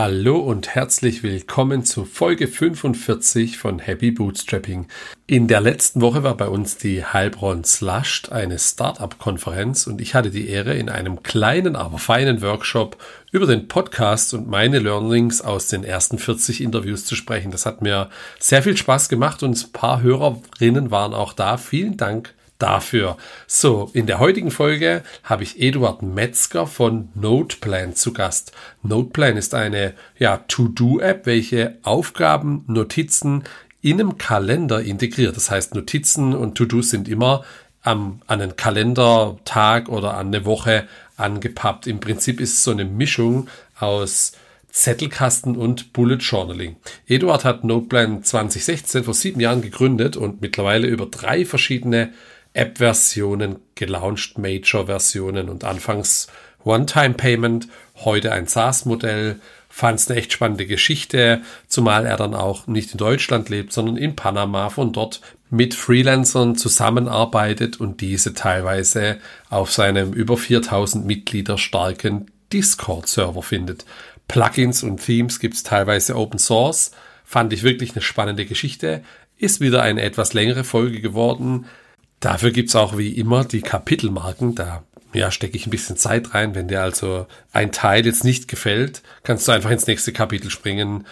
Hallo und herzlich willkommen zu Folge 45 von Happy Bootstrapping. In der letzten Woche war bei uns die Heilbronn Slushed, eine Startup-Konferenz und ich hatte die Ehre, in einem kleinen, aber feinen Workshop über den Podcast und meine Learnings aus den ersten 40 Interviews zu sprechen. Das hat mir sehr viel Spaß gemacht und ein paar Hörerinnen waren auch da. Vielen Dank dafür. So, in der heutigen Folge habe ich Eduard Metzger von Noteplan zu Gast. Noteplan ist eine ja, To-Do-App, welche Aufgaben, Notizen in einem Kalender integriert. Das heißt, Notizen und To-Dos sind immer am, an einen Kalendertag oder an eine Woche angepappt. Im Prinzip ist es so eine Mischung aus Zettelkasten und Bullet Journaling. Eduard hat Noteplan 2016 vor sieben Jahren gegründet und mittlerweile über drei verschiedene App-Versionen gelauncht, Major-Versionen und anfangs One-Time-Payment, heute ein SaaS-Modell. Fand es eine echt spannende Geschichte, zumal er dann auch nicht in Deutschland lebt, sondern in Panama von dort mit Freelancern zusammenarbeitet und diese teilweise auf seinem über 4000 Mitglieder starken Discord-Server findet. Plugins und Themes gibt es teilweise Open Source. Fand ich wirklich eine spannende Geschichte. Ist wieder eine etwas längere Folge geworden. Dafür gibt's auch wie immer die Kapitelmarken. Da ja, stecke ich ein bisschen Zeit rein. Wenn dir also ein Teil jetzt nicht gefällt, kannst du einfach ins nächste Kapitel springen.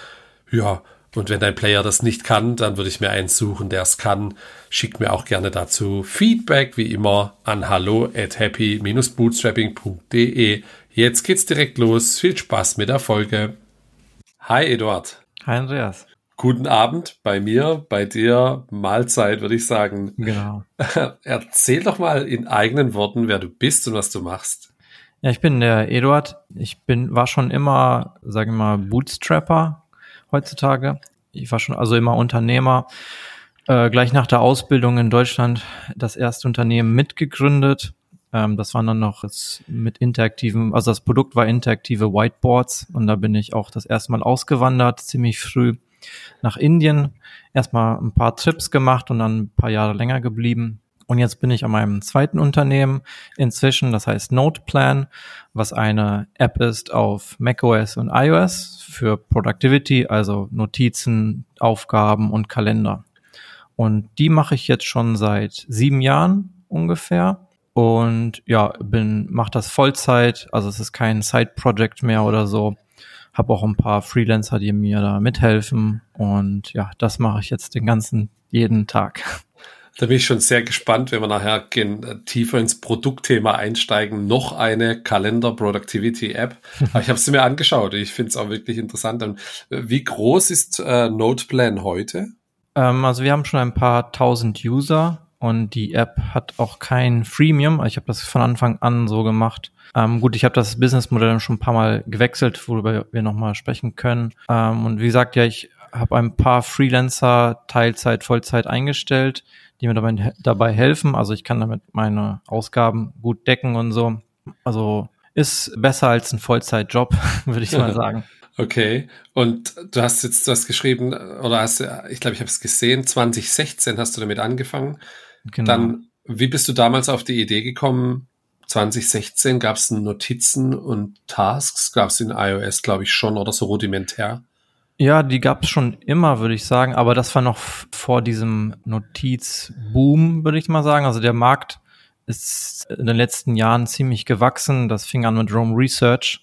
Ja, und wenn dein Player das nicht kann, dann würde ich mir einen suchen, der es kann. Schick mir auch gerne dazu Feedback, wie immer, an hallo at happy-bootstrapping.de. Jetzt geht's direkt los. Viel Spaß mit der Folge. Hi, Eduard. Hi, Andreas. Guten Abend bei mir, bei dir, Mahlzeit, würde ich sagen. Genau. Erzähl doch mal in eigenen Worten, wer du bist und was du machst. Ja, ich bin der Eduard. Ich bin, war schon immer, sagen wir mal, Bootstrapper heutzutage. Ich war schon also immer Unternehmer. Äh, gleich nach der Ausbildung in Deutschland das erste Unternehmen mitgegründet. Ähm, das waren dann noch mit interaktiven, also das Produkt war interaktive Whiteboards und da bin ich auch das erste Mal ausgewandert, ziemlich früh nach Indien, erstmal ein paar Trips gemacht und dann ein paar Jahre länger geblieben. Und jetzt bin ich an meinem zweiten Unternehmen inzwischen, das heißt Noteplan, was eine App ist auf macOS und iOS für Productivity, also Notizen, Aufgaben und Kalender. Und die mache ich jetzt schon seit sieben Jahren ungefähr. Und ja, bin, mache das Vollzeit, also es ist kein Side-Project mehr oder so habe auch ein paar Freelancer, die mir da mithelfen. Und ja, das mache ich jetzt den ganzen, jeden Tag. Da bin ich schon sehr gespannt, wenn wir nachher gehen, äh, tiefer ins Produktthema einsteigen. Noch eine Kalender Productivity App. Aber ich habe sie mir angeschaut. Ich finde es auch wirklich interessant. Und äh, wie groß ist äh, Noteplan heute? Ähm, also wir haben schon ein paar tausend User und die App hat auch kein Freemium. Ich habe das von Anfang an so gemacht. Ähm, gut, ich habe das Businessmodell schon ein paar Mal gewechselt, worüber wir nochmal sprechen können. Ähm, und wie gesagt, ja, ich habe ein paar Freelancer Teilzeit, Vollzeit eingestellt, die mir dabei, dabei helfen. Also ich kann damit meine Ausgaben gut decken und so. Also ist besser als ein Vollzeitjob, würde ich mal sagen. Okay. Und du hast jetzt, du hast geschrieben, oder hast, ich glaube, ich habe es gesehen, 2016 hast du damit angefangen. Genau. Dann, wie bist du damals auf die Idee gekommen? 2016 gab es Notizen und Tasks, gab es in iOS, glaube ich, schon oder so rudimentär. Ja, die gab es schon immer, würde ich sagen, aber das war noch vor diesem Notizboom, würde ich mal sagen. Also der Markt ist in den letzten Jahren ziemlich gewachsen. Das fing an mit Rome Research.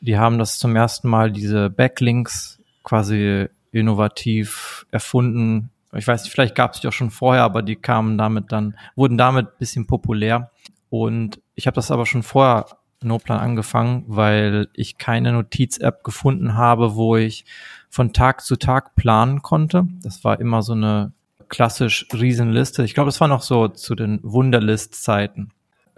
Die haben das zum ersten Mal diese Backlinks quasi innovativ erfunden ich weiß nicht, vielleicht gab es die auch schon vorher, aber die kamen damit dann, wurden damit bisschen populär. Und ich habe das aber schon vorher Notplan angefangen, weil ich keine Notiz-App gefunden habe, wo ich von Tag zu Tag planen konnte. Das war immer so eine klassisch Riesenliste. Ich glaube, es war noch so zu den Wunderlist-Zeiten.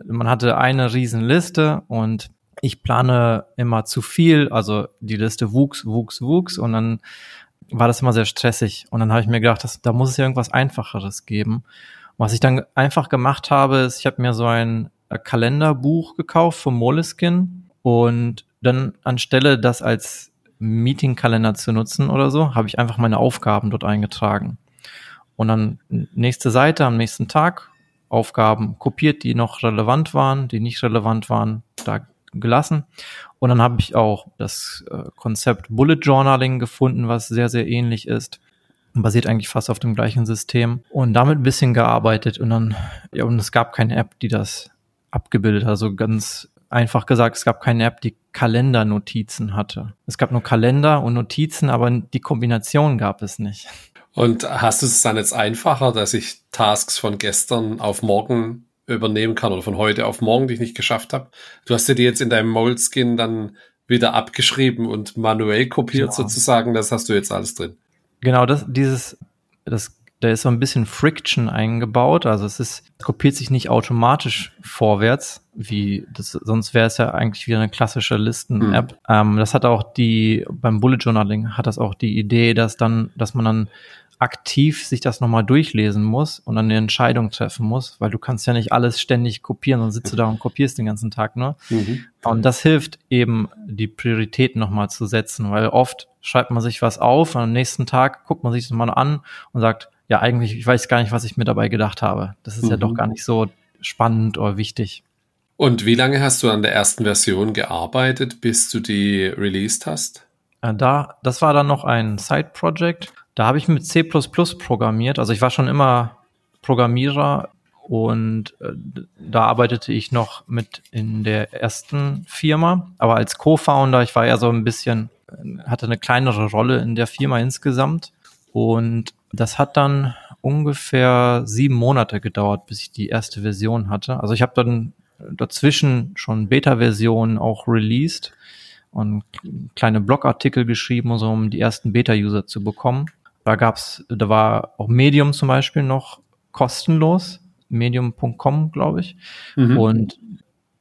Man hatte eine Riesenliste und ich plane immer zu viel. Also die Liste wuchs, wuchs, wuchs und dann war das immer sehr stressig. Und dann habe ich mir gedacht, das, da muss es ja irgendwas Einfacheres geben. Und was ich dann einfach gemacht habe, ist, ich habe mir so ein äh, Kalenderbuch gekauft von Moleskin und dann anstelle das als Meetingkalender zu nutzen oder so, habe ich einfach meine Aufgaben dort eingetragen. Und dann nächste Seite am nächsten Tag Aufgaben kopiert, die noch relevant waren, die nicht relevant waren, da gelassen. Und dann habe ich auch das äh, Konzept Bullet Journaling gefunden, was sehr, sehr ähnlich ist. Basiert eigentlich fast auf dem gleichen System. Und damit ein bisschen gearbeitet. Und dann, ja, und es gab keine App, die das abgebildet hat. Also ganz einfach gesagt, es gab keine App, die Kalendernotizen hatte. Es gab nur Kalender und Notizen, aber die Kombination gab es nicht. Und hast du es dann jetzt einfacher, dass ich Tasks von gestern auf morgen übernehmen kann oder von heute auf morgen, die ich nicht geschafft habe? Du hast ja die jetzt in deinem Moleskin dann wieder abgeschrieben und manuell kopiert genau. sozusagen. Das hast du jetzt alles drin. Genau, das, dieses, das, da ist so ein bisschen Friction eingebaut. Also es ist, kopiert sich nicht automatisch vorwärts, wie das, sonst wäre es ja eigentlich wieder eine klassische Listen-App. Mhm. Ähm, das hat auch die, beim Bullet Journaling hat das auch die Idee, dass dann, dass man dann aktiv sich das nochmal durchlesen muss und dann eine Entscheidung treffen muss, weil du kannst ja nicht alles ständig kopieren, und sitzt du da und kopierst den ganzen Tag nur. Mhm. Und das hilft eben, die Prioritäten nochmal zu setzen, weil oft schreibt man sich was auf und am nächsten Tag guckt man sich das mal an und sagt, ja, eigentlich, ich weiß gar nicht, was ich mir dabei gedacht habe. Das ist mhm. ja doch mhm. gar nicht so spannend oder wichtig. Und wie lange hast du an der ersten Version gearbeitet, bis du die released hast? Äh, da, das war dann noch ein Side-Project. Da habe ich mit C++ programmiert. Also ich war schon immer Programmierer und äh, da arbeitete ich noch mit in der ersten Firma. Aber als Co-Founder, ich war ja so ein bisschen, äh, hatte eine kleinere Rolle in der Firma insgesamt. Und das hat dann ungefähr sieben Monate gedauert, bis ich die erste Version hatte. Also ich habe dann dazwischen schon Beta-Versionen auch released und kleine Blogartikel geschrieben, so, um die ersten Beta-User zu bekommen. Da gab's, da war auch Medium zum Beispiel noch kostenlos, medium.com, glaube ich. Mhm. Und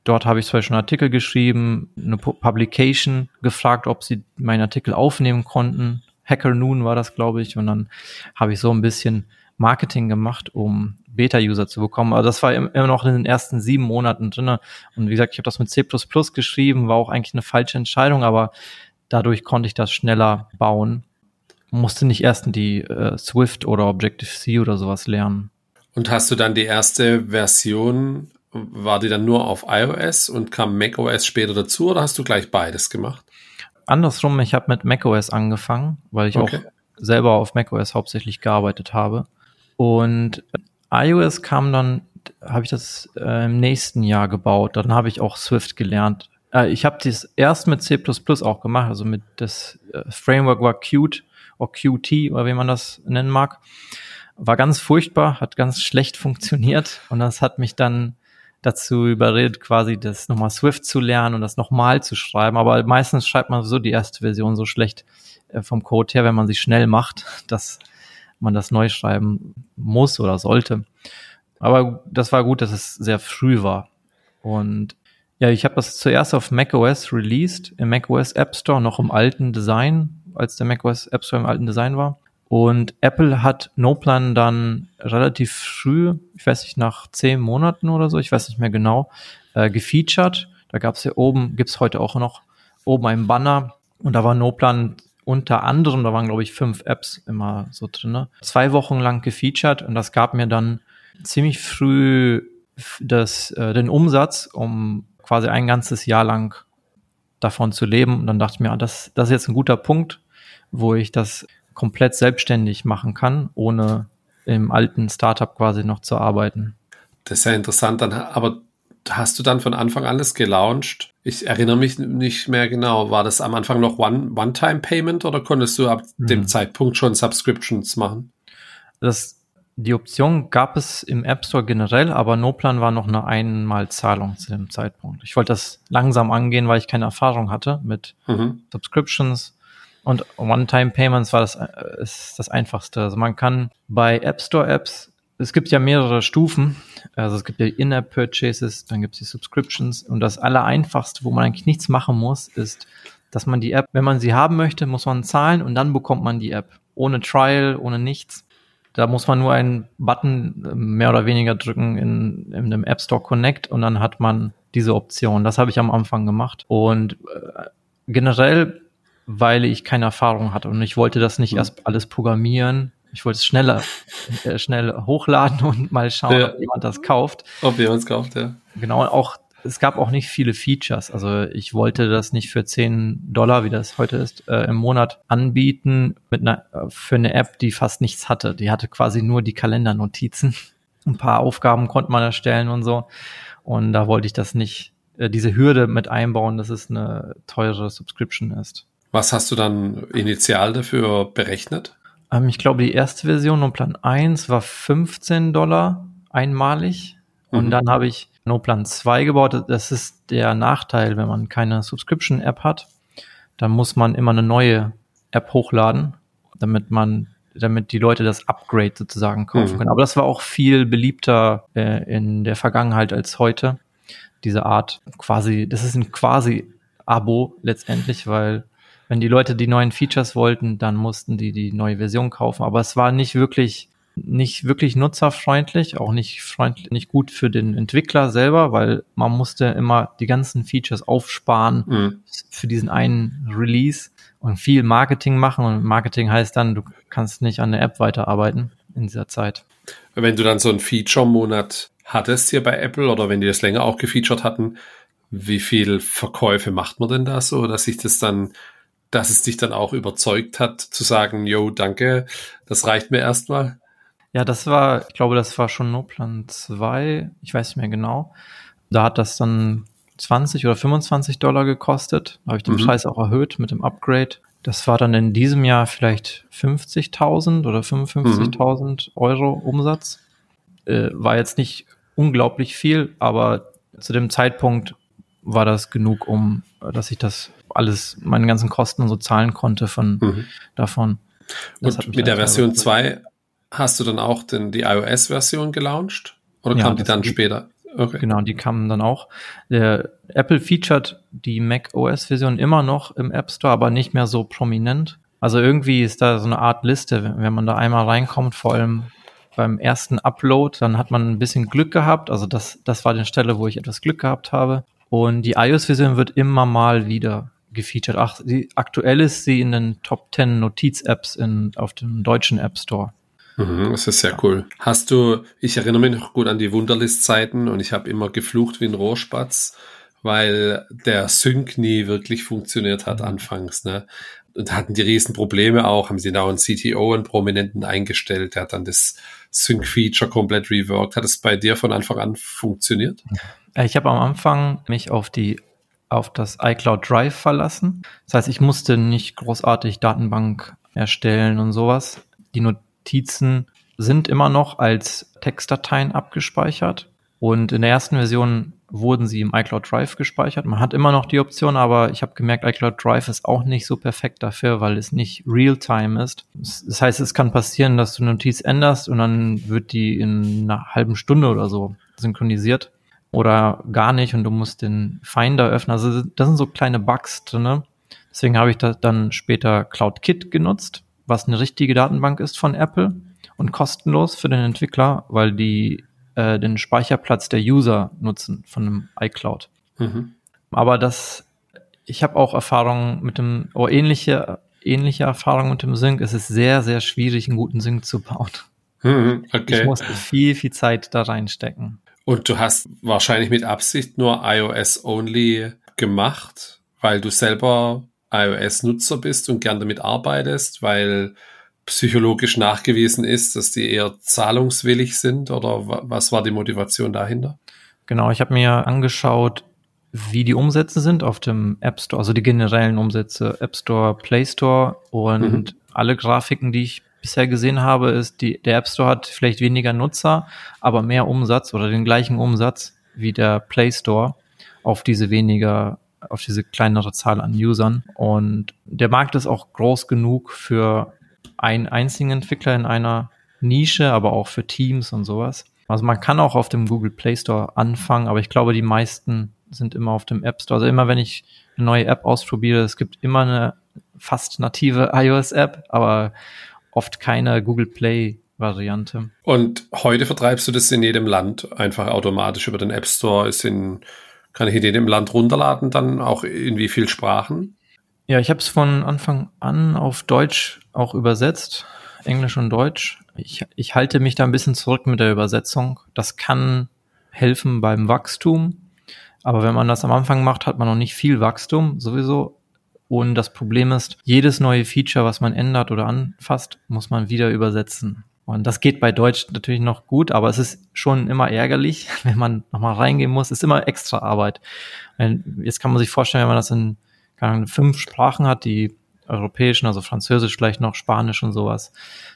dort habe ich zum Beispiel einen Artikel geschrieben, eine Publication gefragt, ob sie meinen Artikel aufnehmen konnten. Hacker Noon war das, glaube ich. Und dann habe ich so ein bisschen Marketing gemacht, um Beta-User zu bekommen. Aber das war immer noch in den ersten sieben Monaten drin. Und wie gesagt, ich habe das mit C++ geschrieben, war auch eigentlich eine falsche Entscheidung, aber dadurch konnte ich das schneller bauen musste nicht erst die äh, Swift oder Objective-C oder sowas lernen. Und hast du dann die erste Version, war die dann nur auf iOS und kam macOS später dazu oder hast du gleich beides gemacht? Andersrum, ich habe mit macOS angefangen, weil ich okay. auch selber auf macOS hauptsächlich gearbeitet habe. Und iOS kam dann, habe ich das äh, im nächsten Jahr gebaut. Dann habe ich auch Swift gelernt. Äh, ich habe das erst mit C++ auch gemacht, also mit das äh, Framework war Qt oder QT oder wie man das nennen mag. War ganz furchtbar, hat ganz schlecht funktioniert und das hat mich dann dazu überredet, quasi das nochmal Swift zu lernen und das nochmal zu schreiben. Aber meistens schreibt man so die erste Version so schlecht äh, vom Code her, wenn man sie schnell macht, dass man das neu schreiben muss oder sollte. Aber das war gut, dass es sehr früh war. Und ja, ich habe das zuerst auf macOS released, im macOS App Store noch im alten Design, als der macOS App Store im alten Design war. Und Apple hat NoPlan dann relativ früh, ich weiß nicht, nach zehn Monaten oder so, ich weiß nicht mehr genau, äh, gefeatured. Da gab es ja oben, gibt's heute auch noch, oben ein Banner und da war NoPlan unter anderem, da waren glaube ich fünf Apps immer so drinne, zwei Wochen lang gefeatured und das gab mir dann ziemlich früh das, äh, den Umsatz, um quasi ein ganzes Jahr lang davon zu leben. Und dann dachte ich mir, ah, das, das ist jetzt ein guter Punkt, wo ich das komplett selbstständig machen kann, ohne im alten Startup quasi noch zu arbeiten. Das ist ja interessant, dann, aber hast du dann von Anfang an das gelauncht? Ich erinnere mich nicht mehr genau. War das am Anfang noch One-Time-Payment oder konntest du ab mhm. dem Zeitpunkt schon Subscriptions machen? Das, die Option gab es im App Store generell, aber NoPlan war noch eine Einmalzahlung zu dem Zeitpunkt. Ich wollte das langsam angehen, weil ich keine Erfahrung hatte mit mhm. Subscriptions und One-Time-Payments war das, äh, ist das einfachste. Also man kann bei App Store Apps, es gibt ja mehrere Stufen. Also es gibt ja In-App-Purchases, dann gibt es die Subscriptions. Und das Allereinfachste, wo man eigentlich nichts machen muss, ist, dass man die App, wenn man sie haben möchte, muss man zahlen und dann bekommt man die App. Ohne Trial, ohne nichts. Da muss man nur einen Button äh, mehr oder weniger drücken in, in einem App Store Connect und dann hat man diese Option. Das habe ich am Anfang gemacht. Und äh, generell weil ich keine Erfahrung hatte und ich wollte das nicht mhm. erst alles programmieren. Ich wollte es schneller, äh, schnell hochladen und mal schauen, ja. ob jemand das kauft. Ob jemand es kauft, ja. Genau, auch es gab auch nicht viele Features. Also ich wollte das nicht für 10 Dollar, wie das heute ist, äh, im Monat anbieten mit einer, für eine App, die fast nichts hatte. Die hatte quasi nur die Kalendernotizen. Ein paar Aufgaben konnte man erstellen und so. Und da wollte ich das nicht, äh, diese Hürde mit einbauen, dass es eine teure Subscription ist. Was hast du dann initial dafür berechnet? Ähm, ich glaube, die erste Version und Plan 1 war 15 Dollar einmalig. Und mhm. dann habe ich No Plan 2 gebaut. Das ist der Nachteil, wenn man keine Subscription-App hat. Dann muss man immer eine neue App hochladen, damit man, damit die Leute das Upgrade sozusagen kaufen mhm. können. Aber das war auch viel beliebter äh, in der Vergangenheit als heute. Diese Art quasi, das ist ein quasi Abo letztendlich, weil wenn die Leute die neuen Features wollten, dann mussten die die neue Version kaufen. Aber es war nicht wirklich nicht wirklich nutzerfreundlich, auch nicht freundlich, nicht gut für den Entwickler selber, weil man musste immer die ganzen Features aufsparen mhm. für diesen einen Release und viel Marketing machen. Und Marketing heißt dann, du kannst nicht an der App weiterarbeiten in dieser Zeit. Wenn du dann so einen Feature-Monat hattest hier bei Apple oder wenn die das länger auch gefeatured hatten, wie viel Verkäufe macht man denn da so, dass sich das dann, dass es dich dann auch überzeugt hat, zu sagen, yo, danke, das reicht mir erstmal? Ja, das war, ich glaube, das war schon Noplan 2, ich weiß nicht mehr genau. Da hat das dann 20 oder 25 Dollar gekostet. Da habe ich den mhm. Preis auch erhöht mit dem Upgrade. Das war dann in diesem Jahr vielleicht 50.000 oder 55.000 mhm. Euro Umsatz. Äh, war jetzt nicht unglaublich viel, aber zu dem Zeitpunkt war das genug, um, dass ich das alles, meine ganzen Kosten so zahlen konnte von mhm. davon. Das Und mit der Version 2 Hast du dann auch den, die iOS-Version gelauncht? Oder ja, kam die dann die, später? Okay. Genau, die kamen dann auch. Der Apple featured die Mac OS-Version immer noch im App Store, aber nicht mehr so prominent. Also irgendwie ist da so eine Art Liste, wenn man da einmal reinkommt, vor allem beim ersten Upload, dann hat man ein bisschen Glück gehabt. Also das, das war die Stelle, wo ich etwas Glück gehabt habe. Und die iOS-Version wird immer mal wieder gefeatured. Ach, die, aktuell ist sie in den Top 10 Notiz-Apps auf dem deutschen App Store. Mhm, das ist sehr cool. Hast du, ich erinnere mich noch gut an die Wunderlist-Zeiten und ich habe immer geflucht wie ein Rohrspatz, weil der Sync nie wirklich funktioniert hat mhm. anfangs. Ne? Und hatten die riesen Probleme auch, haben sie da einen CTO, einen Prominenten eingestellt, der hat dann das Sync-Feature komplett reworked. Hat es bei dir von Anfang an funktioniert? Äh, ich habe am Anfang mich auf die auf das iCloud Drive verlassen. Das heißt, ich musste nicht großartig Datenbank erstellen und sowas. Die Notizen sind immer noch als Textdateien abgespeichert. Und in der ersten Version wurden sie im iCloud Drive gespeichert. Man hat immer noch die Option, aber ich habe gemerkt, iCloud Drive ist auch nicht so perfekt dafür, weil es nicht real-time ist. Das heißt, es kann passieren, dass du eine Notiz änderst und dann wird die in einer halben Stunde oder so synchronisiert oder gar nicht und du musst den Finder öffnen. Also das sind so kleine Bugs drin. Deswegen habe ich da dann später CloudKit genutzt was eine richtige Datenbank ist von Apple und kostenlos für den Entwickler, weil die äh, den Speicherplatz der User nutzen von einem iCloud. Mhm. Aber das, ich habe auch Erfahrungen mit dem, oder ähnliche, ähnliche Erfahrungen mit dem Sync. Es ist sehr, sehr schwierig, einen guten Sync zu bauen. Mhm, okay. Ich musste viel, viel Zeit da reinstecken. Und du hast wahrscheinlich mit Absicht nur iOS-only gemacht, weil du selber iOS-Nutzer bist und gern damit arbeitest, weil psychologisch nachgewiesen ist, dass die eher zahlungswillig sind oder was war die Motivation dahinter? Genau, ich habe mir angeschaut, wie die Umsätze sind auf dem App Store, also die generellen Umsätze App Store, Play Store und mhm. alle Grafiken, die ich bisher gesehen habe, ist, die, der App Store hat vielleicht weniger Nutzer, aber mehr Umsatz oder den gleichen Umsatz wie der Play Store auf diese weniger auf diese kleinere Zahl an Usern. Und der Markt ist auch groß genug für einen einzigen Entwickler in einer Nische, aber auch für Teams und sowas. Also man kann auch auf dem Google Play Store anfangen, aber ich glaube, die meisten sind immer auf dem App Store. Also immer wenn ich eine neue App ausprobiere, es gibt immer eine fast native iOS-App, aber oft keine Google Play Variante. Und heute vertreibst du das in jedem Land einfach automatisch über den App Store, ist in kann ich in jedem Land runterladen, dann auch in wie viel Sprachen? Ja, ich habe es von Anfang an auf Deutsch auch übersetzt, Englisch und Deutsch. Ich, ich halte mich da ein bisschen zurück mit der Übersetzung. Das kann helfen beim Wachstum, Aber wenn man das am Anfang macht, hat man noch nicht viel Wachstum sowieso. Und das Problem ist, jedes neue Feature, was man ändert oder anfasst, muss man wieder übersetzen. Und das geht bei Deutsch natürlich noch gut, aber es ist schon immer ärgerlich, wenn man nochmal reingehen muss. Es ist immer extra Arbeit. Jetzt kann man sich vorstellen, wenn man das in fünf Sprachen hat, die europäischen, also Französisch, vielleicht noch Spanisch und sowas.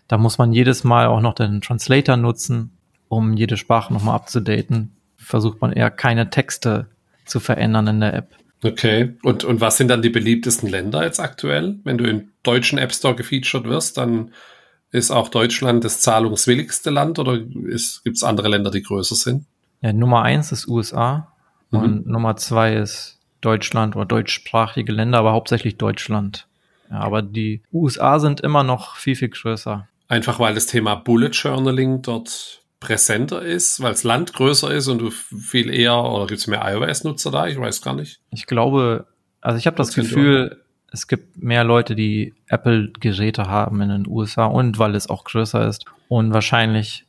Da muss man jedes Mal auch noch den Translator nutzen, um jede Sprache nochmal abzudaten. Versucht man eher keine Texte zu verändern in der App. Okay. Und, und was sind dann die beliebtesten Länder jetzt aktuell? Wenn du im deutschen App Store gefeatured wirst, dann ist auch Deutschland das zahlungswilligste Land oder gibt es andere Länder, die größer sind? Ja, Nummer eins ist USA mhm. und Nummer zwei ist Deutschland oder deutschsprachige Länder, aber hauptsächlich Deutschland. Ja, aber die USA sind immer noch viel, viel größer. Einfach weil das Thema Bullet Journaling dort präsenter ist, weil das Land größer ist und du viel eher, oder gibt es mehr iOS-Nutzer da? Ich weiß gar nicht. Ich glaube, also ich habe das Gefühl, es gibt mehr Leute, die Apple-Geräte haben in den USA und weil es auch größer ist. Und wahrscheinlich,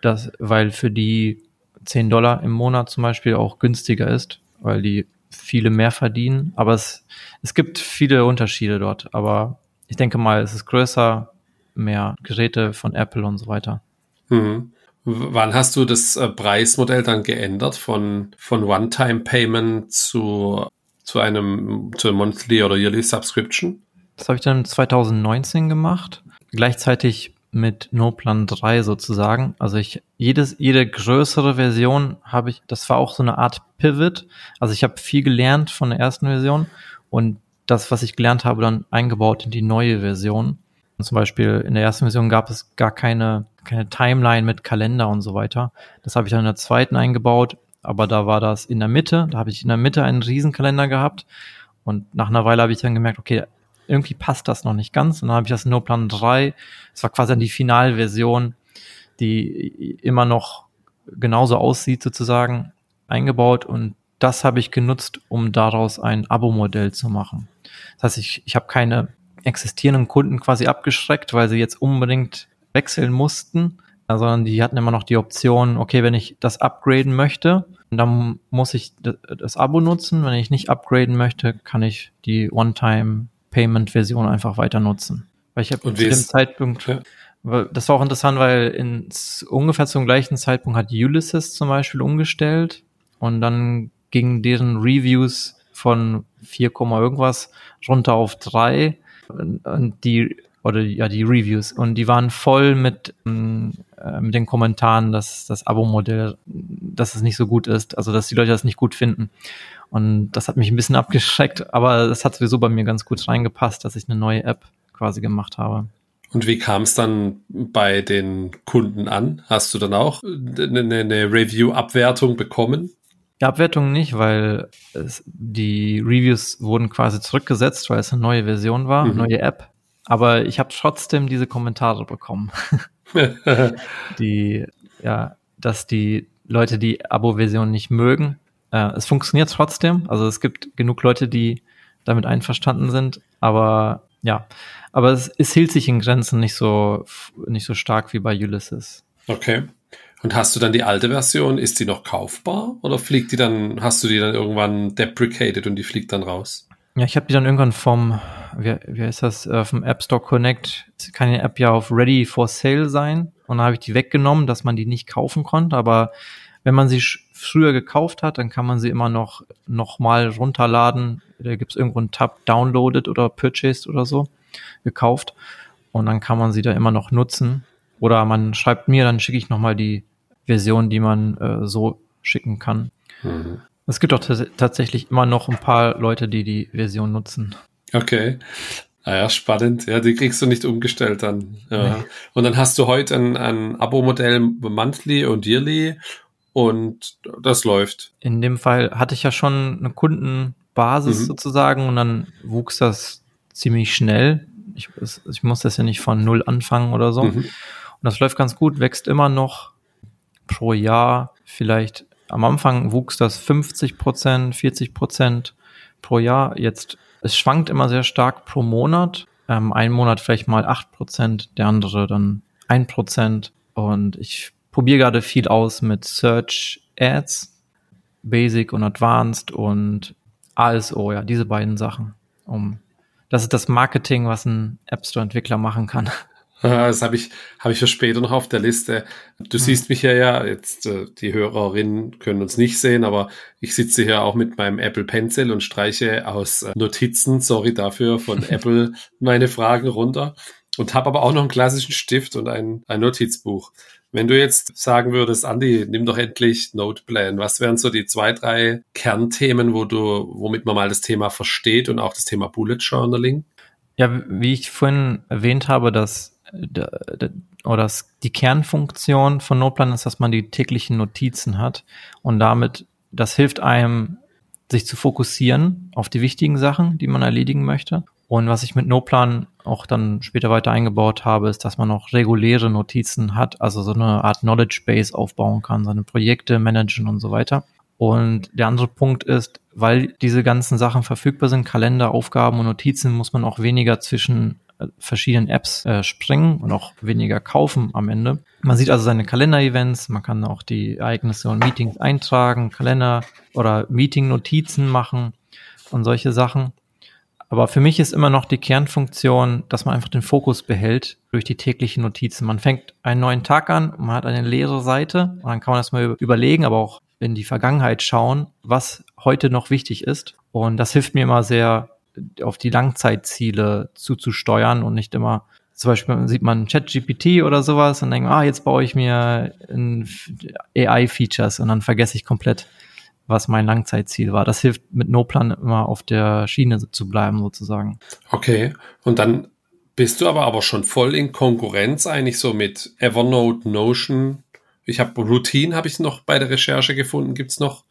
das, weil für die 10 Dollar im Monat zum Beispiel auch günstiger ist, weil die viele mehr verdienen. Aber es, es gibt viele Unterschiede dort. Aber ich denke mal, es ist größer, mehr Geräte von Apple und so weiter. Mhm. Wann hast du das äh, Preismodell dann geändert von, von One-Time-Payment zu, zu einem zu Monthly oder Yearly Subscription? Das habe ich dann 2019 gemacht. Gleichzeitig mit NoPlan 3 sozusagen. Also ich, jedes, jede größere Version habe ich, das war auch so eine Art Pivot. Also ich habe viel gelernt von der ersten Version und das, was ich gelernt habe, dann eingebaut in die neue Version. Und zum Beispiel in der ersten Version gab es gar keine, keine Timeline mit Kalender und so weiter. Das habe ich dann in der zweiten eingebaut, aber da war das in der Mitte. Da habe ich in der Mitte einen Riesenkalender gehabt. Und nach einer Weile habe ich dann gemerkt, okay, irgendwie passt das noch nicht ganz. Und dann habe ich das No Plan 3, das war quasi die Finalversion, die immer noch genauso aussieht sozusagen, eingebaut und das habe ich genutzt, um daraus ein Abo-Modell zu machen. Das heißt, ich, ich habe keine existierenden Kunden quasi abgeschreckt, weil sie jetzt unbedingt wechseln mussten, sondern die hatten immer noch die Option, okay, wenn ich das upgraden möchte, dann muss ich das Abo nutzen. Wenn ich nicht upgraden möchte, kann ich die One-Time Payment-Version einfach weiter nutzen. Weil ich habe zu dem Zeitpunkt, ja. das war auch interessant, weil in ungefähr zum gleichen Zeitpunkt hat Ulysses zum Beispiel umgestellt und dann gingen deren Reviews von 4, irgendwas runter auf 3 und die oder ja die Reviews und die waren voll mit äh, mit den Kommentaren, dass das Abo-Modell, dass es nicht so gut ist, also dass die Leute das nicht gut finden. Und das hat mich ein bisschen abgeschreckt, aber das hat sowieso bei mir ganz gut reingepasst, dass ich eine neue App quasi gemacht habe. Und wie kam es dann bei den Kunden an? Hast du dann auch eine, eine Review-Abwertung bekommen? Die Abwertung nicht, weil es, die Reviews wurden quasi zurückgesetzt, weil es eine neue Version war, mhm. neue App. Aber ich habe trotzdem diese Kommentare bekommen. die, ja, dass die Leute die Abo-Version nicht mögen äh, es funktioniert trotzdem. Also es gibt genug Leute, die damit einverstanden sind, aber ja, aber es, es hielt sich in Grenzen nicht so nicht so stark wie bei Ulysses. Okay. Und hast du dann die alte Version, ist die noch kaufbar oder fliegt die dann, hast du die dann irgendwann deprecated und die fliegt dann raus? Ja, ich habe die dann irgendwann vom, wie, wie heißt das, äh, vom App Store Connect, kann die App ja auf Ready for Sale sein und dann habe ich die weggenommen, dass man die nicht kaufen konnte, aber wenn man sie früher gekauft hat, dann kann man sie immer noch, noch mal runterladen. Da gibt es irgendwo einen Tab Downloaded oder Purchased oder so gekauft. Und dann kann man sie da immer noch nutzen. Oder man schreibt mir, dann schicke ich noch mal die Version, die man äh, so schicken kann. Mhm. Es gibt auch tatsächlich immer noch ein paar Leute, die die Version nutzen. Okay. Naja, ah spannend. Ja, die kriegst du nicht umgestellt dann. Ja. Nee. Und dann hast du heute ein, ein Abo-Modell Monthly und Yearly und das läuft. In dem Fall hatte ich ja schon eine Kundenbasis mhm. sozusagen und dann wuchs das ziemlich schnell. Ich, ich muss das ja nicht von null anfangen oder so. Mhm. Und das läuft ganz gut, wächst immer noch pro Jahr. Vielleicht am Anfang wuchs das 50 Prozent, 40 Prozent pro Jahr. Jetzt, es schwankt immer sehr stark pro Monat. Ähm, ein Monat vielleicht mal acht Prozent, der andere dann ein Prozent. Und ich probiere gerade viel aus mit Search Ads. Basic und Advanced und ASO, ja, diese beiden Sachen. Um, das ist das Marketing, was ein App Store Entwickler machen kann. Das habe ich, habe ich für später noch auf der Liste. Du mhm. siehst mich ja ja, jetzt äh, die Hörerinnen können uns nicht sehen, aber ich sitze hier auch mit meinem Apple Pencil und streiche aus äh, Notizen, sorry dafür, von Apple meine Fragen runter und habe aber auch noch einen klassischen Stift und ein, ein Notizbuch. Wenn du jetzt sagen würdest, Andi, nimm doch endlich Noteplan, was wären so die zwei, drei Kernthemen, wo du, womit man mal das Thema versteht und auch das Thema Bullet Journaling? Ja, wie ich vorhin erwähnt habe, dass oder die Kernfunktion von Noteplan ist, dass man die täglichen Notizen hat und damit, das hilft einem, sich zu fokussieren auf die wichtigen Sachen, die man erledigen möchte. Und was ich mit Noteplan auch dann später weiter eingebaut habe, ist, dass man auch reguläre Notizen hat, also so eine Art Knowledge Base aufbauen kann, seine Projekte managen und so weiter. Und der andere Punkt ist, weil diese ganzen Sachen verfügbar sind, Kalender, Aufgaben und Notizen, muss man auch weniger zwischen verschiedenen Apps äh, springen und auch weniger kaufen am Ende. Man sieht also seine Kalender-Events, man kann auch die Ereignisse und Meetings eintragen, Kalender oder Meeting-Notizen machen und solche Sachen. Aber für mich ist immer noch die Kernfunktion, dass man einfach den Fokus behält durch die täglichen Notizen. Man fängt einen neuen Tag an, man hat eine leere Seite und dann kann man das mal überlegen, aber auch in die Vergangenheit schauen, was heute noch wichtig ist. Und das hilft mir immer sehr, auf die Langzeitziele zuzusteuern und nicht immer, zum Beispiel sieht man ChatGPT oder sowas und denkt, ah, jetzt baue ich mir AI-Features und dann vergesse ich komplett, was mein Langzeitziel war. Das hilft mit NoPlan immer auf der Schiene zu bleiben, sozusagen. Okay. Und dann bist du aber aber schon voll in Konkurrenz eigentlich so mit Evernote, Notion. Ich habe Routine, habe ich noch bei der Recherche gefunden. Gibt's noch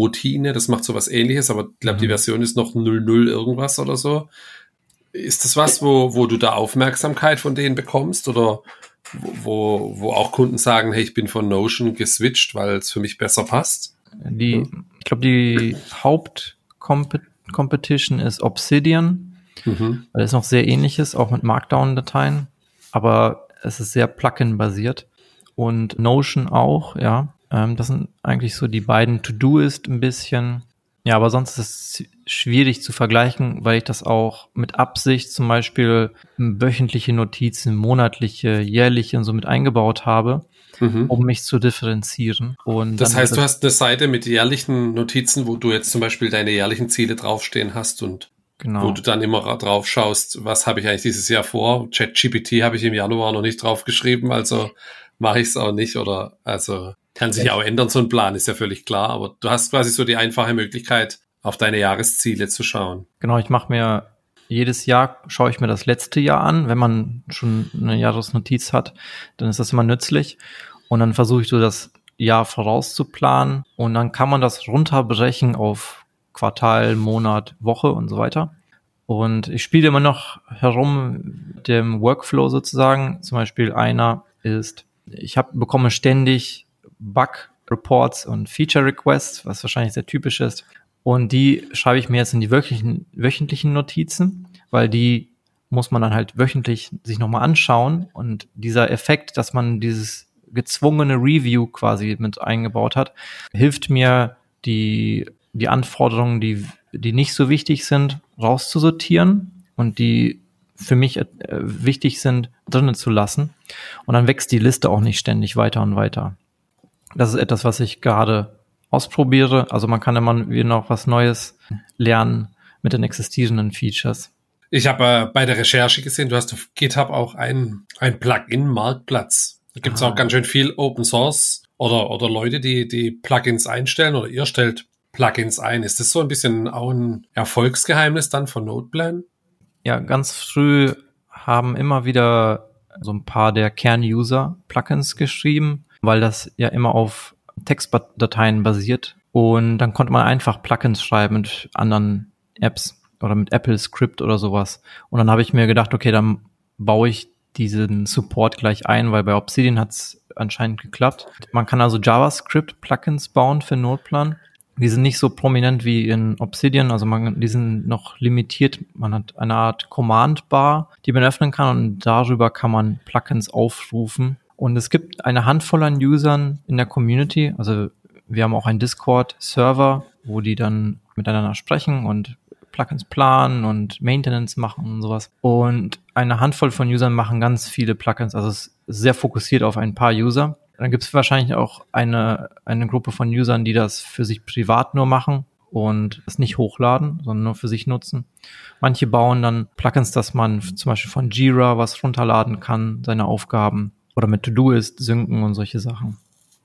Routine, das macht so was ähnliches, aber ich glaube, mhm. die Version ist noch 00 irgendwas oder so. Ist das was, wo, wo du da Aufmerksamkeit von denen bekommst oder wo, wo auch Kunden sagen, hey, ich bin von Notion geswitcht, weil es für mich besser passt? Die, ich glaube, die Hauptcompetition ist Obsidian, mhm. weil es noch sehr ähnlich ist, auch mit Markdown-Dateien, aber es ist sehr Plugin-basiert und Notion auch, ja. Ähm, das sind eigentlich so die beiden To-Do ist ein bisschen. Ja, aber sonst ist es schwierig zu vergleichen, weil ich das auch mit Absicht zum Beispiel wöchentliche Notizen, monatliche, jährliche und so mit eingebaut habe, mhm. um mich zu differenzieren. Und das heißt, du hast eine Seite mit jährlichen Notizen, wo du jetzt zum Beispiel deine jährlichen Ziele draufstehen hast und Genau. Wo du dann immer drauf schaust, was habe ich eigentlich dieses Jahr vor? ChatGPT habe ich im Januar noch nicht draufgeschrieben, also mache ich es auch nicht oder also kann sich ja auch ändern, so ein Plan ist ja völlig klar, aber du hast quasi so die einfache Möglichkeit, auf deine Jahresziele zu schauen. Genau, ich mache mir jedes Jahr schaue ich mir das letzte Jahr an. Wenn man schon eine Jahresnotiz hat, dann ist das immer nützlich. Und dann versuche ich so das Jahr vorauszuplanen und dann kann man das runterbrechen auf Quartal, Monat, Woche und so weiter. Und ich spiele immer noch herum mit dem Workflow sozusagen. Zum Beispiel einer ist, ich hab, bekomme ständig Bug-Reports und Feature-Requests, was wahrscheinlich sehr typisch ist. Und die schreibe ich mir jetzt in die wöchentlichen, wöchentlichen Notizen, weil die muss man dann halt wöchentlich sich nochmal anschauen. Und dieser Effekt, dass man dieses gezwungene Review quasi mit eingebaut hat, hilft mir, die, die Anforderungen, die, die nicht so wichtig sind, rauszusortieren und die für mich äh, wichtig sind, drinnen zu lassen. Und dann wächst die Liste auch nicht ständig weiter und weiter. Das ist etwas, was ich gerade ausprobiere. Also man kann immer wieder noch was Neues lernen mit den existierenden Features. Ich habe äh, bei der Recherche gesehen, du hast auf GitHub auch ein, ein Plugin-Marktplatz. Da gibt es auch ganz schön viel Open Source oder, oder Leute, die, die Plugins einstellen oder ihr stellt Plugins ein. Ist das so ein bisschen auch ein Erfolgsgeheimnis dann von Noteplan? Ja, ganz früh haben immer wieder so ein paar der Kern-User Plugins geschrieben weil das ja immer auf Textdateien basiert. Und dann konnte man einfach Plugins schreiben mit anderen Apps oder mit Apple Script oder sowas. Und dann habe ich mir gedacht, okay, dann baue ich diesen Support gleich ein, weil bei Obsidian hat es anscheinend geklappt. Man kann also JavaScript-Plugins bauen für Noteplan. Die sind nicht so prominent wie in Obsidian, also man, die sind noch limitiert. Man hat eine Art Command-Bar, die man öffnen kann und darüber kann man Plugins aufrufen und es gibt eine Handvoll an Usern in der Community, also wir haben auch einen Discord-Server, wo die dann miteinander sprechen und Plugins planen und Maintenance machen und sowas. Und eine Handvoll von Usern machen ganz viele Plugins, also es ist sehr fokussiert auf ein paar User. Dann gibt es wahrscheinlich auch eine, eine Gruppe von Usern, die das für sich privat nur machen und es nicht hochladen, sondern nur für sich nutzen. Manche bauen dann Plugins, dass man zum Beispiel von Jira was runterladen kann, seine Aufgaben oder mit To-Do-Ist synken und solche Sachen.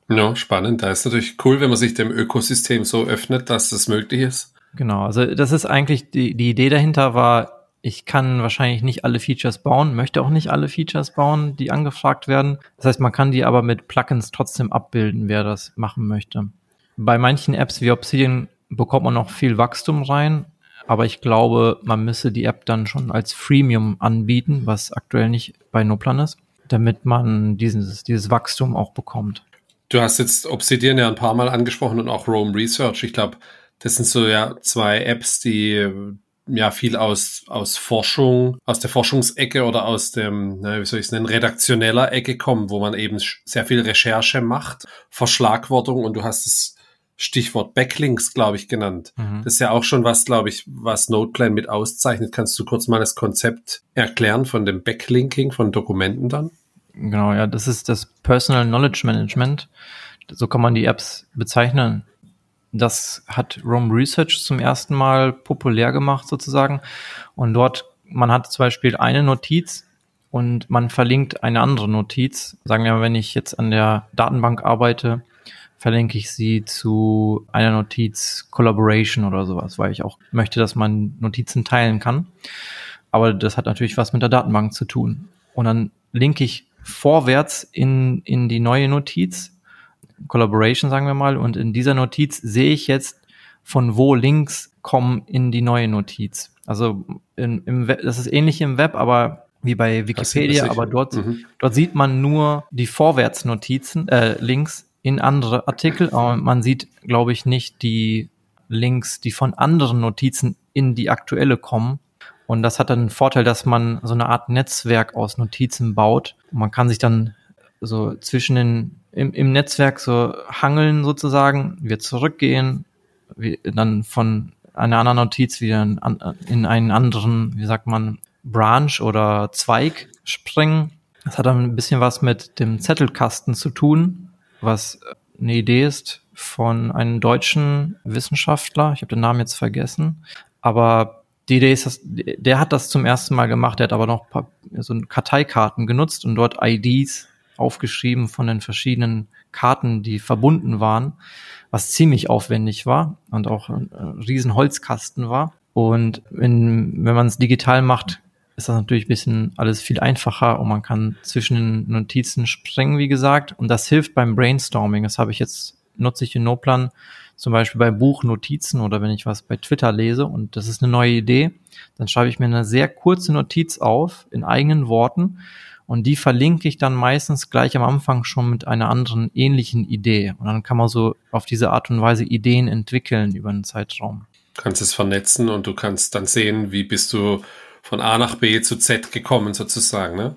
Ja, spannend. Da ist natürlich cool, wenn man sich dem Ökosystem so öffnet, dass das möglich ist. Genau, also das ist eigentlich die, die Idee dahinter war, ich kann wahrscheinlich nicht alle Features bauen, möchte auch nicht alle Features bauen, die angefragt werden. Das heißt, man kann die aber mit Plugins trotzdem abbilden, wer das machen möchte. Bei manchen Apps wie Obsidian bekommt man noch viel Wachstum rein, aber ich glaube, man müsse die App dann schon als Freemium anbieten, was aktuell nicht bei Noplan ist, damit man dieses, dieses Wachstum auch bekommt. Du hast jetzt Obsidian ja ein paar Mal angesprochen und auch Rome Research. Ich glaube, das sind so ja zwei Apps, die ja viel aus, aus Forschung, aus der Forschungsecke oder aus dem, na, wie soll ich es nennen, redaktioneller Ecke kommen, wo man eben sehr viel Recherche macht, Verschlagwortung und du hast das Stichwort Backlinks, glaube ich, genannt. Mhm. Das ist ja auch schon was, glaube ich, was Noteplan mit auszeichnet. Kannst du kurz mal das Konzept erklären von dem Backlinking von Dokumenten dann? Genau, ja, das ist das Personal Knowledge Management. So kann man die Apps bezeichnen. Das hat Rome Research zum ersten Mal populär gemacht sozusagen. Und dort, man hat zum Beispiel eine Notiz und man verlinkt eine andere Notiz. Sagen wir mal, wenn ich jetzt an der Datenbank arbeite, verlinke ich sie zu einer Notiz Collaboration oder sowas, weil ich auch möchte, dass man Notizen teilen kann. Aber das hat natürlich was mit der Datenbank zu tun. Und dann linke ich vorwärts in, in die neue Notiz Collaboration, sagen wir mal. Und in dieser Notiz sehe ich jetzt, von wo Links kommen in die neue Notiz. Also in, im Web, das ist ähnlich im Web, aber wie bei Wikipedia, aber dort, mhm. dort sieht man nur die Vorwärtsnotizen, äh, Links in andere Artikel, aber man sieht, glaube ich, nicht die Links, die von anderen Notizen in die aktuelle kommen. Und das hat dann einen Vorteil, dass man so eine Art Netzwerk aus Notizen baut. Und man kann sich dann so zwischen den im, im Netzwerk so hangeln sozusagen, wir zurückgehen, wir dann von einer anderen Notiz wieder in, in einen anderen, wie sagt man, Branch oder Zweig springen. Das hat dann ein bisschen was mit dem Zettelkasten zu tun, was eine Idee ist von einem deutschen Wissenschaftler. Ich habe den Namen jetzt vergessen. Aber die Idee ist, dass der hat das zum ersten Mal gemacht. Der hat aber noch so Karteikarten genutzt und dort IDs aufgeschrieben von den verschiedenen Karten, die verbunden waren, was ziemlich aufwendig war und auch ein riesen Holzkasten war. Und wenn, wenn man es digital macht, ist das natürlich ein bisschen alles viel einfacher und man kann zwischen den Notizen springen, wie gesagt. Und das hilft beim Brainstorming. Das habe ich jetzt, nutze ich in Noplan zum Beispiel bei Buchnotizen oder wenn ich was bei Twitter lese und das ist eine neue Idee, dann schreibe ich mir eine sehr kurze Notiz auf in eigenen Worten und die verlinke ich dann meistens gleich am Anfang schon mit einer anderen ähnlichen Idee. Und dann kann man so auf diese Art und Weise Ideen entwickeln über einen Zeitraum. Kannst es vernetzen und du kannst dann sehen, wie bist du von A nach B zu Z gekommen sozusagen, ne?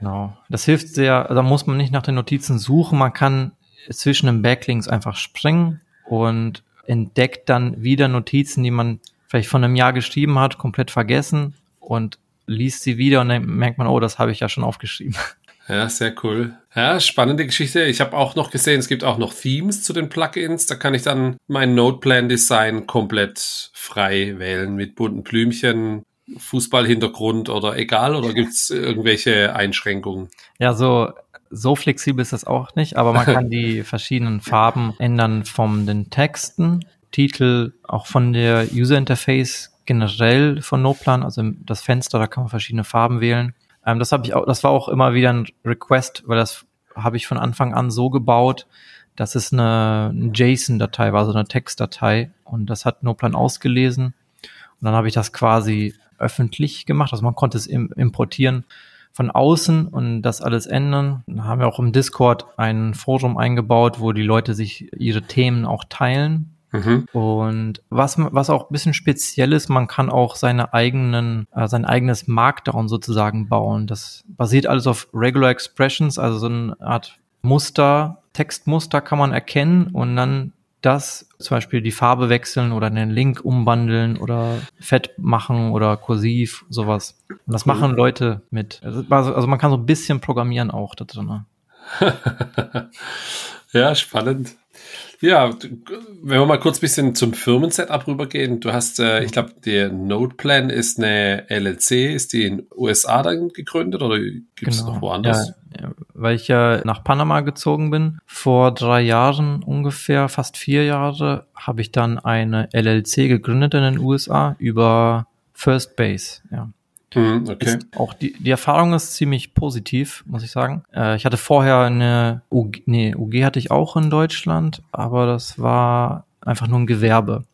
Genau. Das hilft sehr, da muss man nicht nach den Notizen suchen, man kann zwischen den Backlinks einfach springen und entdeckt dann wieder Notizen, die man vielleicht von einem Jahr geschrieben hat, komplett vergessen und liest sie wieder und dann merkt man, oh, das habe ich ja schon aufgeschrieben. Ja, sehr cool. Ja, spannende Geschichte. Ich habe auch noch gesehen, es gibt auch noch Themes zu den Plugins. Da kann ich dann mein Noteplan-Design komplett frei wählen mit bunten Blümchen, Fußballhintergrund oder egal. Oder gibt es irgendwelche Einschränkungen? Ja, so so flexibel ist das auch nicht, aber man kann die verschiedenen Farben ändern von den Texten, Titel, auch von der User Interface generell von Noplan, also das Fenster, da kann man verschiedene Farben wählen. Ähm, das habe ich auch, das war auch immer wieder ein Request, weil das habe ich von Anfang an so gebaut, dass es eine, eine JSON-Datei war, so eine Textdatei und das hat Noplan ausgelesen und dann habe ich das quasi öffentlich gemacht, also man konnte es im, importieren von außen und das alles ändern. Dann haben wir auch im Discord ein Forum eingebaut, wo die Leute sich ihre Themen auch teilen Mhm. Und was, was auch ein bisschen speziell ist, man kann auch seine eigenen, äh, sein eigenes Markdown sozusagen bauen. Das basiert alles auf Regular Expressions, also so eine Art Muster, Textmuster kann man erkennen und dann das, zum Beispiel die Farbe wechseln oder einen Link umwandeln oder fett machen oder kursiv, sowas. Und das machen Leute mit. Also, also man kann so ein bisschen programmieren auch da drin. ja, spannend. Ja, wenn wir mal kurz ein bisschen zum Firmensetup rübergehen. Du hast, äh, ich glaube, der Noteplan ist eine LLC, ist die in USA dann gegründet oder gibt es genau. noch woanders? Ja, weil ich ja nach Panama gezogen bin. Vor drei Jahren ungefähr, fast vier Jahre, habe ich dann eine LLC gegründet in den USA über First Base. Ja. Mhm, okay. auch die, die Erfahrung ist ziemlich positiv, muss ich sagen. Äh, ich hatte vorher eine UG, nee, UG hatte ich auch in Deutschland, aber das war einfach nur ein Gewerbe.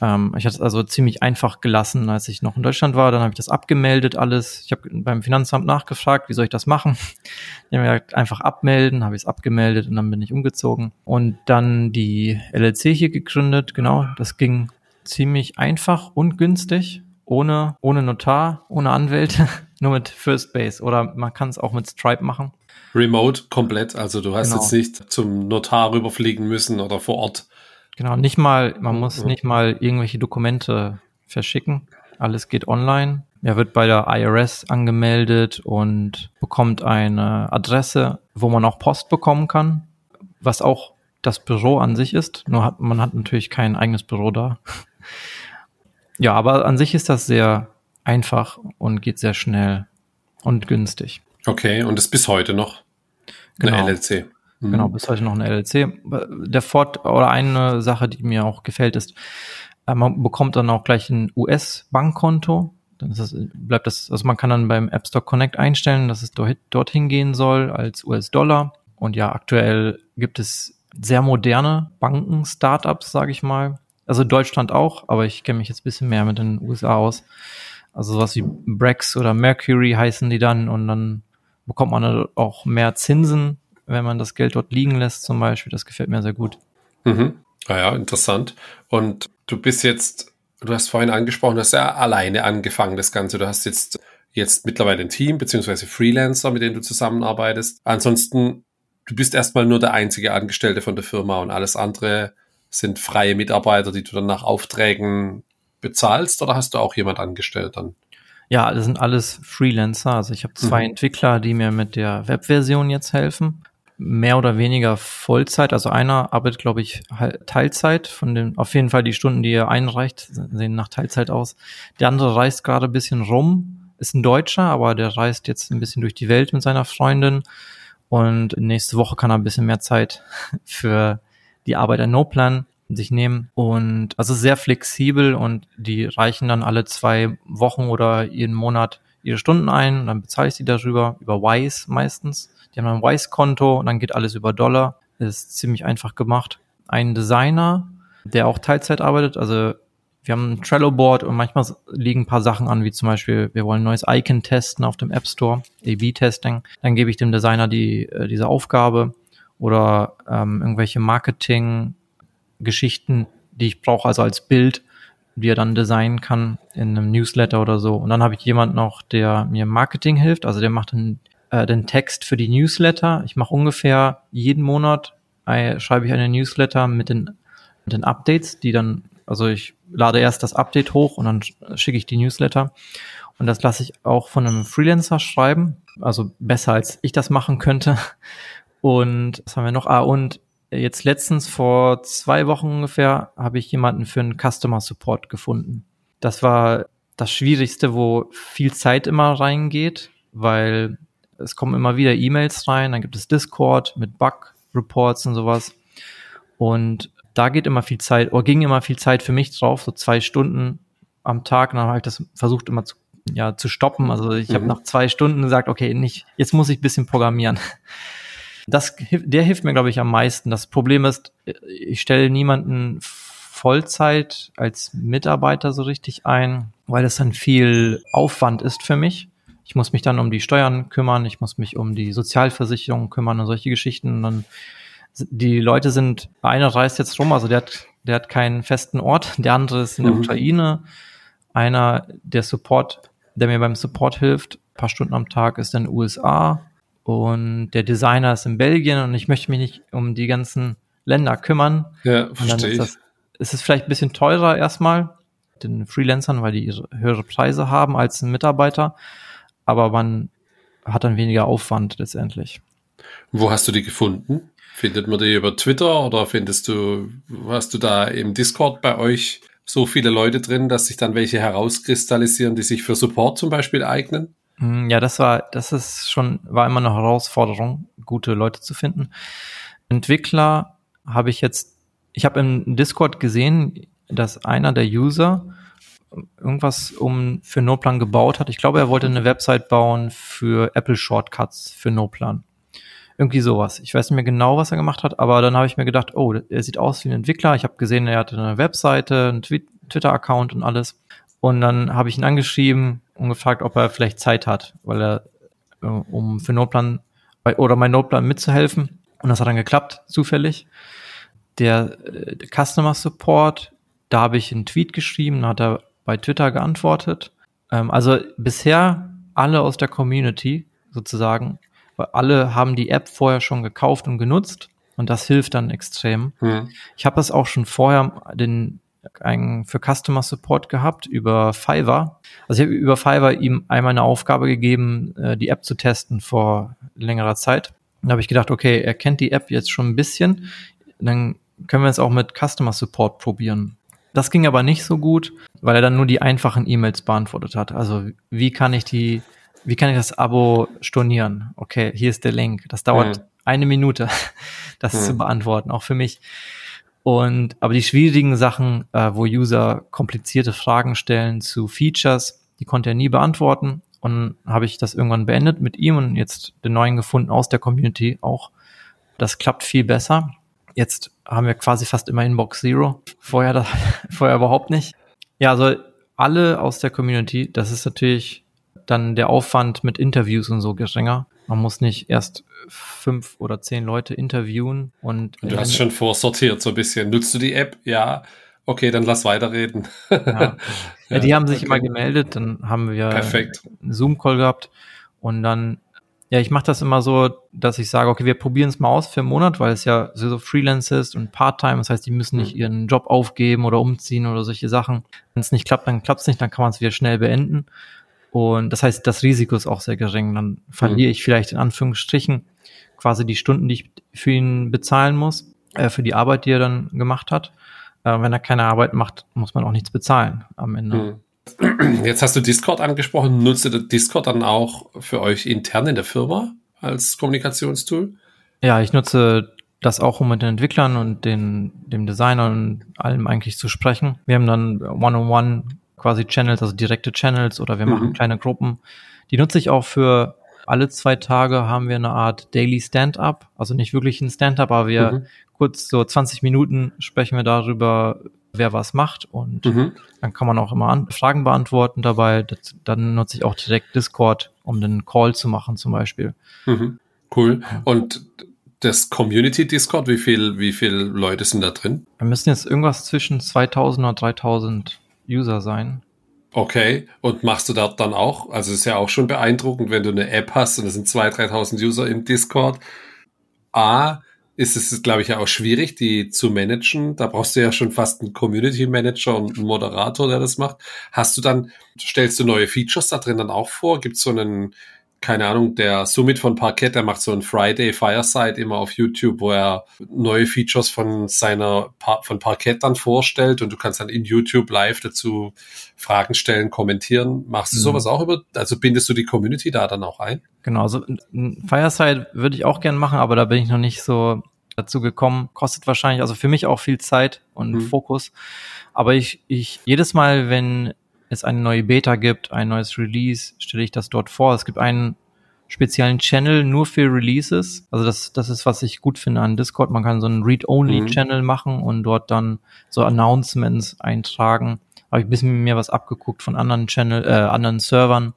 Ähm, ich hatte es also ziemlich einfach gelassen, als ich noch in Deutschland war. Dann habe ich das abgemeldet, alles. Ich habe beim Finanzamt nachgefragt, wie soll ich das machen? Die haben gesagt, einfach abmelden, habe ich es abgemeldet und dann bin ich umgezogen. Und dann die LLC hier gegründet, genau. Das ging ziemlich einfach und günstig ohne, ohne Notar, ohne Anwälte, nur mit First Base. Oder man kann es auch mit Stripe machen. Remote komplett, also du hast genau. jetzt nicht zum Notar rüberfliegen müssen oder vor Ort. Genau, nicht mal, man muss ja. nicht mal irgendwelche Dokumente verschicken. Alles geht online. Er wird bei der IRS angemeldet und bekommt eine Adresse, wo man auch Post bekommen kann, was auch das Büro an sich ist. Nur hat man hat natürlich kein eigenes Büro da. Ja, aber an sich ist das sehr einfach und geht sehr schnell und günstig. Okay, und ist bis heute noch eine genau. LLC. Mhm. Genau, bis heute noch eine LLC. Der Fort oder eine Sache, die mir auch gefällt, ist, äh, man bekommt dann auch gleich ein US-Bankkonto. Dann ist das, bleibt das, also man kann dann beim App Store Connect einstellen, dass es dorthin gehen soll als US-Dollar. Und ja, aktuell gibt es sehr moderne Banken, Startups, sage ich mal, also Deutschland auch, aber ich kenne mich jetzt bisschen mehr mit den USA aus. Also sowas wie Brex oder Mercury heißen die dann und dann bekommt man auch mehr Zinsen, wenn man das Geld dort liegen lässt zum Beispiel. Das gefällt mir sehr gut. Mhm. Ah ja, interessant. Und du bist jetzt, du hast vorhin angesprochen, du hast ja alleine angefangen, das Ganze. Du hast jetzt, jetzt mittlerweile ein Team, beziehungsweise Freelancer, mit denen du zusammenarbeitest. Ansonsten, du bist erstmal nur der einzige Angestellte von der Firma und alles andere sind freie Mitarbeiter, die du dann nach Aufträgen bezahlst oder hast du auch jemand angestellt dann? Ja, das sind alles Freelancer. Also ich habe zwei mhm. Entwickler, die mir mit der Webversion jetzt helfen. Mehr oder weniger Vollzeit. Also einer arbeitet, glaube ich, Teilzeit. Von den, auf jeden Fall die Stunden, die er einreicht, sehen nach Teilzeit aus. Der andere reist gerade ein bisschen rum. Ist ein Deutscher, aber der reist jetzt ein bisschen durch die Welt mit seiner Freundin. Und nächste Woche kann er ein bisschen mehr Zeit für die Arbeit an No-Plan sich nehmen und also sehr flexibel und die reichen dann alle zwei Wochen oder jeden Monat ihre Stunden ein und dann bezahle ich sie darüber, über Wise meistens. Die haben ein Wise-Konto und dann geht alles über Dollar. Das ist ziemlich einfach gemacht. Ein Designer, der auch Teilzeit arbeitet, also wir haben ein Trello-Board und manchmal liegen ein paar Sachen an, wie zum Beispiel, wir wollen ein neues Icon testen auf dem App Store, A-B-Testing. Dann gebe ich dem Designer die, äh, diese Aufgabe oder ähm, irgendwelche Marketing-Geschichten, die ich brauche, also als Bild, die er dann designen kann in einem Newsletter oder so. Und dann habe ich jemanden noch, der mir Marketing hilft, also der macht den, äh, den Text für die Newsletter. Ich mache ungefähr jeden Monat äh, schreibe ich eine Newsletter mit den, mit den Updates, die dann, also ich lade erst das Update hoch und dann schicke ich die Newsletter. Und das lasse ich auch von einem Freelancer schreiben, also besser als ich das machen könnte. Und was haben wir noch? Ah, und jetzt letztens vor zwei Wochen ungefähr habe ich jemanden für einen Customer Support gefunden. Das war das Schwierigste, wo viel Zeit immer reingeht, weil es kommen immer wieder E-Mails rein, dann gibt es Discord mit Bug-Reports und sowas. Und da geht immer viel Zeit, oder ging immer viel Zeit für mich drauf, so zwei Stunden am Tag. Und dann habe ich das versucht immer zu, ja, zu stoppen. Also ich mhm. habe nach zwei Stunden gesagt, okay, nicht, jetzt muss ich bisschen programmieren. Das, der hilft mir, glaube ich, am meisten. Das Problem ist, ich stelle niemanden Vollzeit als Mitarbeiter so richtig ein, weil das dann viel Aufwand ist für mich. Ich muss mich dann um die Steuern kümmern, ich muss mich um die Sozialversicherung kümmern und solche Geschichten. Und dann, die Leute sind, einer reist jetzt rum, also der hat, der hat keinen festen Ort, der andere ist in der mhm. Ukraine. Einer, der Support, der mir beim Support hilft, paar Stunden am Tag, ist in den USA und der Designer ist in Belgien und ich möchte mich nicht um die ganzen Länder kümmern. Ja, verstehe ich. Das, es ist vielleicht ein bisschen teurer erstmal den Freelancern, weil die höhere Preise haben als ein Mitarbeiter, aber man hat dann weniger Aufwand letztendlich. Wo hast du die gefunden? Findet man die über Twitter oder findest du, hast du da im Discord bei euch so viele Leute drin, dass sich dann welche herauskristallisieren, die sich für Support zum Beispiel eignen? Hm, ja, das war, das ist schon, war immer eine Herausforderung, gute Leute zu finden. Entwickler habe ich jetzt, ich habe im Discord gesehen, dass einer der User irgendwas um für Noplan gebaut hat. Ich glaube, er wollte eine Website bauen für Apple Shortcuts für Noplan. Irgendwie sowas. Ich weiß nicht mehr genau, was er gemacht hat, aber dann habe ich mir gedacht, oh, er sieht aus wie ein Entwickler. Ich habe gesehen, er hatte eine Webseite, einen Twitter-Account und alles. Und dann habe ich ihn angeschrieben und gefragt, ob er vielleicht Zeit hat, weil er, äh, um für Notplan oder mein Notplan mitzuhelfen. Und das hat dann geklappt, zufällig. Der, äh, der Customer Support, da habe ich einen Tweet geschrieben, hat er bei Twitter geantwortet. Ähm, also bisher alle aus der Community sozusagen, weil alle haben die App vorher schon gekauft und genutzt und das hilft dann extrem. Hm. Ich habe das auch schon vorher den einen für Customer Support gehabt über Fiverr. Also ich habe über Fiverr ihm einmal eine Aufgabe gegeben, äh, die App zu testen vor längerer Zeit. Da habe ich gedacht, okay, er kennt die App jetzt schon ein bisschen, dann können wir es auch mit Customer Support probieren. Das ging aber nicht so gut, weil er dann nur die einfachen E-Mails beantwortet hat. Also wie kann ich die, wie kann ich das Abo stornieren? Okay, hier ist der Link. Das dauert mhm. eine Minute, das mhm. zu beantworten, auch für mich. Und aber die schwierigen Sachen, äh, wo User komplizierte Fragen stellen zu Features, die konnte er nie beantworten. Und habe ich das irgendwann beendet mit ihm und jetzt den neuen gefunden aus der Community auch. Das klappt viel besser. Jetzt haben wir quasi fast immer Inbox Zero. Vorher, das, vorher überhaupt nicht. Ja, also alle aus der Community, das ist natürlich dann der Aufwand mit Interviews und so geringer. Man muss nicht erst fünf oder zehn Leute interviewen und. du hast schon vorsortiert so ein bisschen. Nutzt du die App? Ja. Okay, dann lass weiterreden. Ja. ja die haben sich okay. immer gemeldet, dann haben wir Perfekt. einen Zoom-Call gehabt und dann ja, ich mache das immer so, dass ich sage, okay, wir probieren es mal aus für einen Monat, weil es ja so Freelance ist und Part-Time. Das heißt, die müssen nicht mhm. ihren Job aufgeben oder umziehen oder solche Sachen. Wenn es nicht klappt, dann klappt es nicht, dann kann man es wieder schnell beenden. Und das heißt, das Risiko ist auch sehr gering. Dann verliere mhm. ich vielleicht in Anführungsstrichen quasi die Stunden, die ich für ihn bezahlen muss, äh, für die Arbeit, die er dann gemacht hat. Äh, wenn er keine Arbeit macht, muss man auch nichts bezahlen am Ende. Mhm. Jetzt hast du Discord angesprochen. Nutzt ihr Discord dann auch für euch intern in der Firma als Kommunikationstool? Ja, ich nutze das auch, um mit den Entwicklern und den, dem Designer und allem eigentlich zu sprechen. Wir haben dann One-on-One quasi Channels, also direkte Channels oder wir machen mhm. kleine Gruppen. Die nutze ich auch für alle zwei Tage haben wir eine Art Daily Stand-up, also nicht wirklich ein Stand-up, aber wir mhm. kurz so 20 Minuten sprechen wir darüber, wer was macht und mhm. dann kann man auch immer Fragen beantworten dabei. Das, dann nutze ich auch direkt Discord, um den Call zu machen zum Beispiel. Mhm. Cool. Und das Community Discord, wie viel, wie viele Leute sind da drin? Wir müssen jetzt irgendwas zwischen 2000 und 3000 User sein. Okay, und machst du dort dann auch, also ist ja auch schon beeindruckend, wenn du eine App hast und es sind 2.000, 3.000 User im Discord. A, ist es, glaube ich, ja auch schwierig, die zu managen. Da brauchst du ja schon fast einen Community Manager und einen Moderator, der das macht. Hast du dann, stellst du neue Features da drin dann auch vor? Gibt es so einen, keine Ahnung, der Summit von Parkett, der macht so ein Friday Fireside immer auf YouTube, wo er neue Features von seiner, von Parkett dann vorstellt und du kannst dann in YouTube live dazu Fragen stellen, kommentieren. Machst du mhm. sowas auch über, also bindest du die Community da dann auch ein? Genau, also ein Fireside würde ich auch gern machen, aber da bin ich noch nicht so dazu gekommen. Kostet wahrscheinlich also für mich auch viel Zeit und mhm. Fokus. Aber ich, ich, jedes Mal, wenn es eine neue Beta gibt, ein neues Release, stelle ich das dort vor. Es gibt einen speziellen Channel nur für Releases. Also das, das ist, was ich gut finde an Discord. Man kann so einen Read-Only-Channel mhm. machen und dort dann so Announcements eintragen. Habe ich ein bisschen mir was abgeguckt von anderen Channel, äh, anderen Servern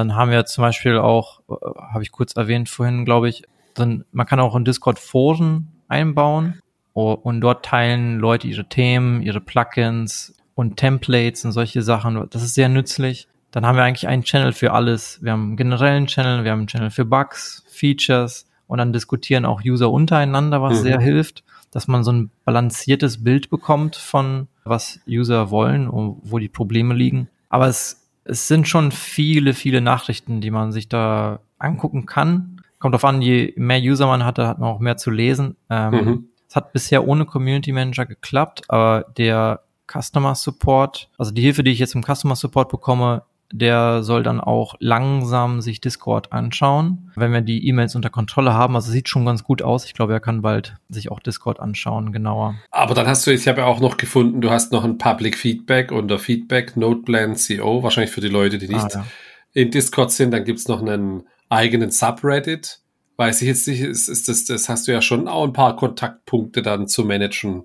dann haben wir zum Beispiel auch, äh, habe ich kurz erwähnt vorhin, glaube ich, dann, man kann auch in Discord Foren einbauen und dort teilen Leute ihre Themen, ihre Plugins und Templates und solche Sachen. Das ist sehr nützlich. Dann haben wir eigentlich einen Channel für alles. Wir haben einen generellen Channel, wir haben einen Channel für Bugs, Features und dann diskutieren auch User untereinander, was mhm. sehr hilft. dass man so ein balanciertes Bild bekommt von was User wollen und wo die Probleme liegen. Aber es, es sind schon viele, viele Nachrichten, die man sich da angucken kann. Kommt auf an, je mehr User man hatte, hat man auch mehr zu lesen. Ähm, mhm. Es hat bisher ohne Community Manager geklappt, aber der Customer Support, also die Hilfe, die ich jetzt im Customer Support bekomme, der soll dann auch langsam sich Discord anschauen, wenn wir die E-Mails unter Kontrolle haben. Also sieht schon ganz gut aus. Ich glaube, er kann bald sich auch Discord anschauen, genauer. Aber dann hast du, ich habe ja auch noch gefunden, du hast noch ein Public Feedback unter Feedback Noteplan CO, wahrscheinlich für die Leute, die nicht ah, ja. in Discord sind. Dann gibt's noch einen eigenen Subreddit. Weiß ich jetzt nicht, ist, ist das, das hast du ja schon auch ein paar Kontaktpunkte dann zu managen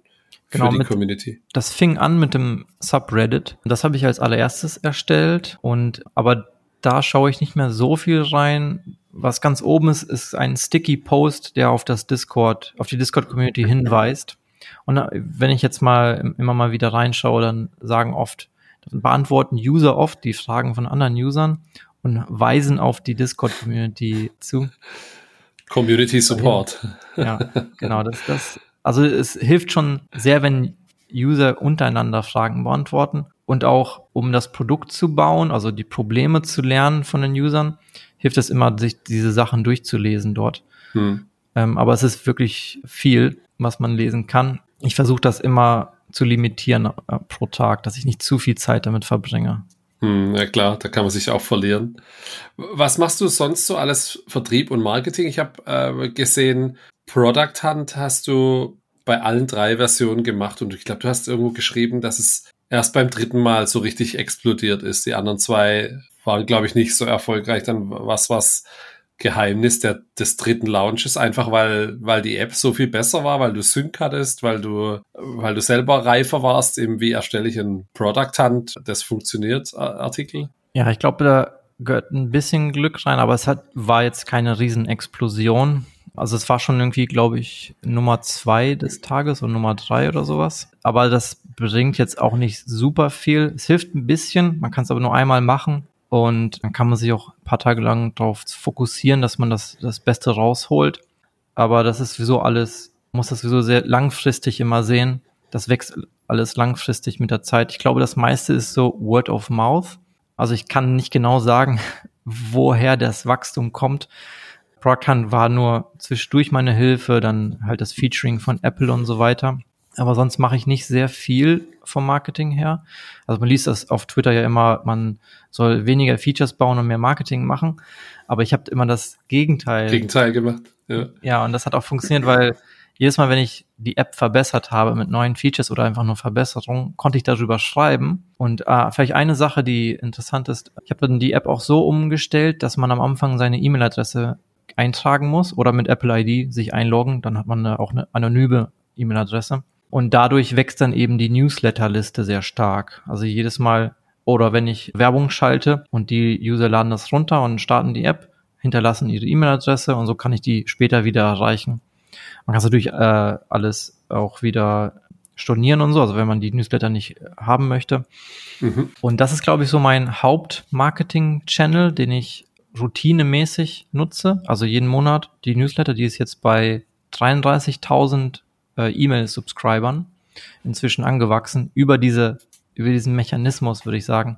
genau, für die mit, Community. Das fing an mit dem Subreddit. Das habe ich als allererstes erstellt und aber da schaue ich nicht mehr so viel rein. Was ganz oben ist, ist ein Sticky Post, der auf das Discord, auf die Discord Community hinweist. Und wenn ich jetzt mal immer mal wieder reinschaue, dann sagen oft, dann beantworten User oft die Fragen von anderen Usern und weisen auf die Discord Community zu. Community Support. Ja, genau. Das, das also es hilft schon sehr, wenn User untereinander Fragen beantworten und auch um das Produkt zu bauen, also die Probleme zu lernen von den Usern, hilft es immer, sich diese Sachen durchzulesen dort. Hm. Ähm, aber es ist wirklich viel, was man lesen kann. Ich versuche das immer zu limitieren äh, pro Tag, dass ich nicht zu viel Zeit damit verbringe. Hm, ja klar, da kann man sich auch verlieren. Was machst du sonst so alles Vertrieb und Marketing? Ich habe äh, gesehen, Product Hunt hast du bei allen drei Versionen gemacht und ich glaube, du hast irgendwo geschrieben, dass es erst beim dritten Mal so richtig explodiert ist. Die anderen zwei waren, glaube ich, nicht so erfolgreich. Dann was was Geheimnis der, des dritten Launches, einfach weil, weil die App so viel besser war, weil du Sync hattest, weil du, weil du selber reifer warst, eben wie erstelle ich ein Product Hunt, das funktioniert, Artikel? Ja, ich glaube, da gehört ein bisschen Glück rein, aber es hat, war jetzt keine Riesenexplosion. Also es war schon irgendwie, glaube ich, Nummer zwei des Tages und Nummer drei oder sowas. Aber das bringt jetzt auch nicht super viel. Es hilft ein bisschen, man kann es aber nur einmal machen. Und dann kann man sich auch ein paar Tage lang darauf fokussieren, dass man das, das Beste rausholt. Aber das ist sowieso alles, muss das sowieso sehr langfristig immer sehen. Das wächst alles langfristig mit der Zeit. Ich glaube, das meiste ist so Word of Mouth. Also ich kann nicht genau sagen, woher das Wachstum kommt. Prockhand war nur zwischendurch meine Hilfe, dann halt das Featuring von Apple und so weiter. Aber sonst mache ich nicht sehr viel vom Marketing her. Also man liest das auf Twitter ja immer, man soll weniger Features bauen und mehr Marketing machen. Aber ich habe immer das Gegenteil. Gegenteil gemacht. Ja. ja, und das hat auch funktioniert, weil jedes Mal, wenn ich die App verbessert habe mit neuen Features oder einfach nur Verbesserungen, konnte ich darüber schreiben. Und äh, vielleicht eine Sache, die interessant ist, ich habe dann die App auch so umgestellt, dass man am Anfang seine E-Mail-Adresse eintragen muss oder mit Apple ID sich einloggen, dann hat man auch eine anonyme E-Mail-Adresse. Und dadurch wächst dann eben die Newsletter-Liste sehr stark. Also jedes Mal, oder wenn ich Werbung schalte und die User laden das runter und starten die App, hinterlassen ihre E-Mail-Adresse und so kann ich die später wieder erreichen. Man kann natürlich äh, alles auch wieder stornieren und so, also wenn man die Newsletter nicht haben möchte. Mhm. Und das ist, glaube ich, so mein Hauptmarketing-Channel, den ich routinemäßig nutze, also jeden Monat die Newsletter, die ist jetzt bei 33.000 äh, E-Mail-Subscribern inzwischen angewachsen über diese über diesen Mechanismus, würde ich sagen.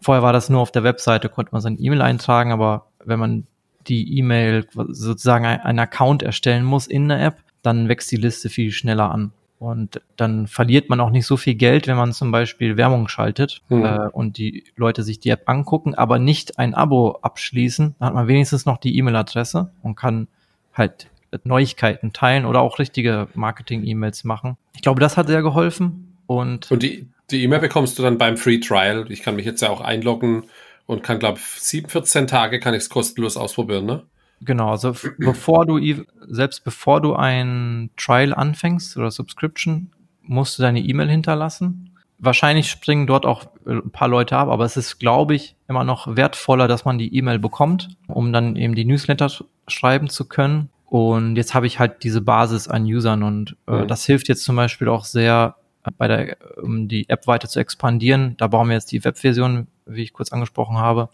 Vorher war das nur auf der Webseite, konnte man sein E-Mail eintragen, aber wenn man die E-Mail sozusagen einen Account erstellen muss in der App, dann wächst die Liste viel schneller an. Und dann verliert man auch nicht so viel Geld, wenn man zum Beispiel Werbung schaltet mhm. äh, und die Leute sich die App angucken, aber nicht ein Abo abschließen. Dann hat man wenigstens noch die E-Mail-Adresse und kann halt Neuigkeiten teilen oder auch richtige Marketing-E-Mails machen. Ich glaube, das hat sehr geholfen. Und, und die, die E-Mail bekommst du dann beim Free Trial. Ich kann mich jetzt ja auch einloggen und kann, glaube ich, 7, 14 Tage kann ich es kostenlos ausprobieren, ne? Genau, also bevor du, selbst bevor du ein Trial anfängst oder Subscription, musst du deine E-Mail hinterlassen. Wahrscheinlich springen dort auch ein paar Leute ab, aber es ist, glaube ich, immer noch wertvoller, dass man die E-Mail bekommt, um dann eben die Newsletter schreiben zu können. Und jetzt habe ich halt diese Basis an Usern und äh, mhm. das hilft jetzt zum Beispiel auch sehr äh, bei der, um die App weiter zu expandieren. Da bauen wir jetzt die Webversion, wie ich kurz angesprochen habe,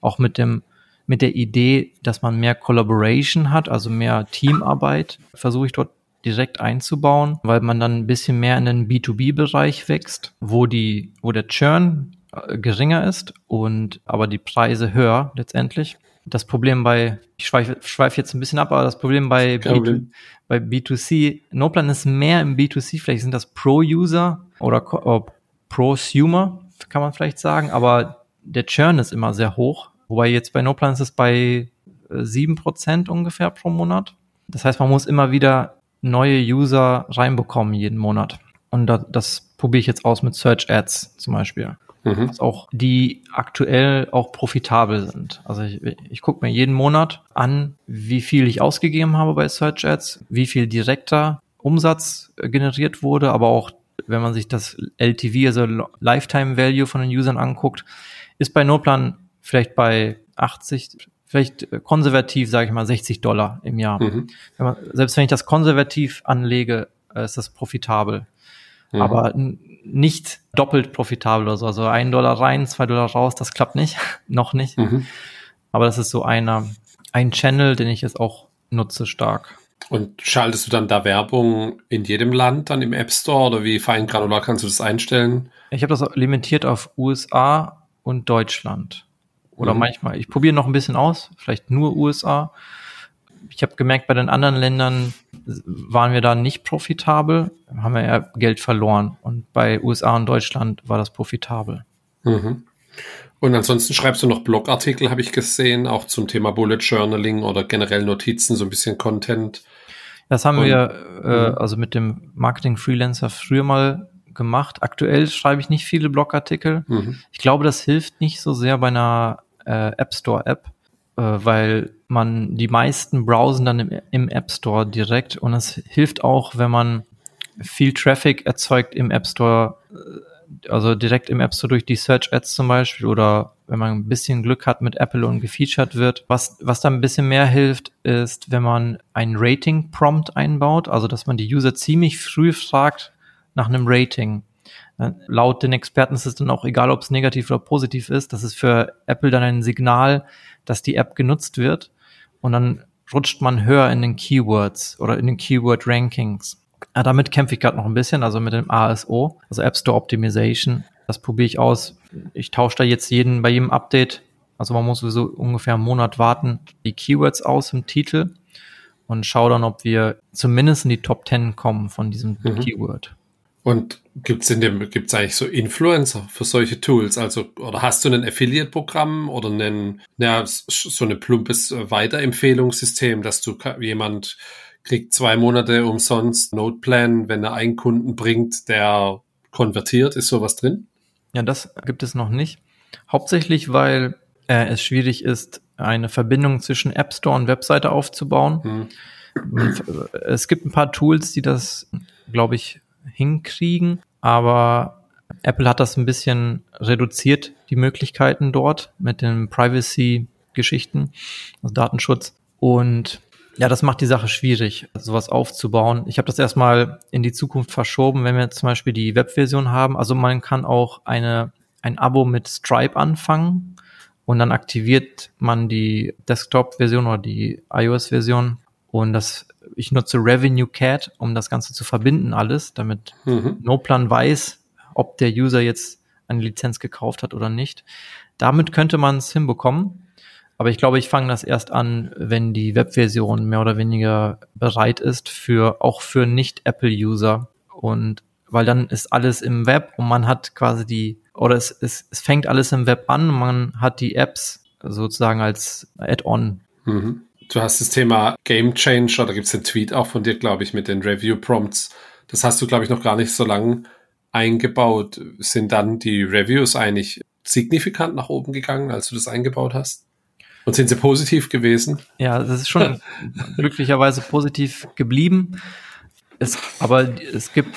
auch mit dem mit der Idee, dass man mehr Collaboration hat, also mehr Teamarbeit, versuche ich dort direkt einzubauen, weil man dann ein bisschen mehr in den B2B-Bereich wächst, wo die, wo der Churn äh, geringer ist und aber die Preise höher letztendlich. Das Problem bei, ich schweife schweif jetzt ein bisschen ab, aber das Problem bei, B2, bei B2C, Noplan ist mehr im B2C, vielleicht sind das Pro-User oder, oder Prosumer, kann man vielleicht sagen, aber der Churn ist immer sehr hoch. Wobei jetzt bei Noplan ist es bei äh, sieben Prozent ungefähr pro Monat. Das heißt, man muss immer wieder neue User reinbekommen jeden Monat. Und das, das probiere ich jetzt aus mit Search Ads zum Beispiel. Mhm. Was auch die aktuell auch profitabel sind. Also ich, ich gucke mir jeden Monat an, wie viel ich ausgegeben habe bei Search Ads, wie viel direkter Umsatz generiert wurde, aber auch wenn man sich das LTV, also Lifetime Value von den Usern anguckt, ist bei Notplan vielleicht bei 80, vielleicht konservativ, sage ich mal, 60 Dollar im Jahr. Mhm. Wenn man, selbst wenn ich das konservativ anlege, äh, ist das profitabel. Mhm. Aber nicht doppelt profitabel oder so. Also ein Dollar rein, zwei Dollar raus, das klappt nicht. Noch nicht. Mhm. Aber das ist so einer, ein Channel, den ich jetzt auch nutze stark. Und schaltest du dann da Werbung in jedem Land dann im App Store oder wie fein granular kannst du das einstellen? Ich habe das limitiert auf USA und Deutschland. Oder mhm. manchmal, ich probiere noch ein bisschen aus, vielleicht nur USA. Ich habe gemerkt, bei den anderen Ländern waren wir da nicht profitabel, haben wir ja Geld verloren. Und bei USA und Deutschland war das profitabel. Mhm. Und ansonsten schreibst du noch Blogartikel, habe ich gesehen, auch zum Thema Bullet Journaling oder generell Notizen, so ein bisschen Content. Das haben und, wir äh, mhm. also mit dem Marketing Freelancer früher mal gemacht. Aktuell schreibe ich nicht viele Blogartikel. Mhm. Ich glaube, das hilft nicht so sehr bei einer äh, App Store App, weil man die meisten browsen dann im, im App Store direkt und es hilft auch, wenn man viel Traffic erzeugt im App Store, äh, also direkt im App Store durch die Search Ads zum Beispiel oder wenn man ein bisschen Glück hat mit Apple und gefeatured wird. Was, was da ein bisschen mehr hilft, ist, wenn man ein Rating-Prompt einbaut, also dass man die User ziemlich früh fragt nach einem Rating. Äh, laut den Experten ist es dann auch egal, ob es negativ oder positiv ist. Das ist für Apple dann ein Signal, dass die App genutzt wird. Und dann rutscht man höher in den Keywords oder in den Keyword Rankings. Ja, damit kämpfe ich gerade noch ein bisschen, also mit dem ASO, also App Store Optimization. Das probiere ich aus. Ich tausche da jetzt jeden bei jedem Update, also man muss sowieso ungefähr einen Monat warten, die Keywords aus im Titel und schaue dann, ob wir zumindest in die Top 10 kommen von diesem mhm. Keyword. Und gibt's in dem, gibt's eigentlich so Influencer für solche Tools? Also, oder hast du ein Affiliate-Programm oder einen, ja, so ein plumpes Weiterempfehlungssystem, dass du jemand kriegt zwei Monate umsonst Noteplan, wenn er einen Kunden bringt, der konvertiert, ist sowas drin? Ja, das gibt es noch nicht. Hauptsächlich, weil äh, es schwierig ist, eine Verbindung zwischen App Store und Webseite aufzubauen. Hm. Es gibt ein paar Tools, die das, glaube ich, hinkriegen, aber Apple hat das ein bisschen reduziert, die Möglichkeiten dort mit den Privacy-Geschichten, also Datenschutz. Und ja, das macht die Sache schwierig, sowas aufzubauen. Ich habe das erstmal in die Zukunft verschoben, wenn wir zum Beispiel die Webversion haben. Also man kann auch eine, ein Abo mit Stripe anfangen und dann aktiviert man die Desktop-Version oder die iOS-Version und das ich nutze Revenue Cat, um das Ganze zu verbinden alles, damit mhm. Noplan weiß, ob der User jetzt eine Lizenz gekauft hat oder nicht. Damit könnte man es hinbekommen. Aber ich glaube, ich fange das erst an, wenn die Webversion mehr oder weniger bereit ist für auch für Nicht-Apple-User. Und weil dann ist alles im Web und man hat quasi die, oder es, es, es fängt alles im Web an und man hat die Apps sozusagen als Add-on. Mhm. Du hast das Thema Game Changer, da gibt es einen Tweet auch von dir, glaube ich, mit den Review Prompts. Das hast du, glaube ich, noch gar nicht so lange eingebaut. Sind dann die Reviews eigentlich signifikant nach oben gegangen, als du das eingebaut hast? Und sind sie positiv gewesen? Ja, das ist schon glücklicherweise positiv geblieben. Es, aber es gibt,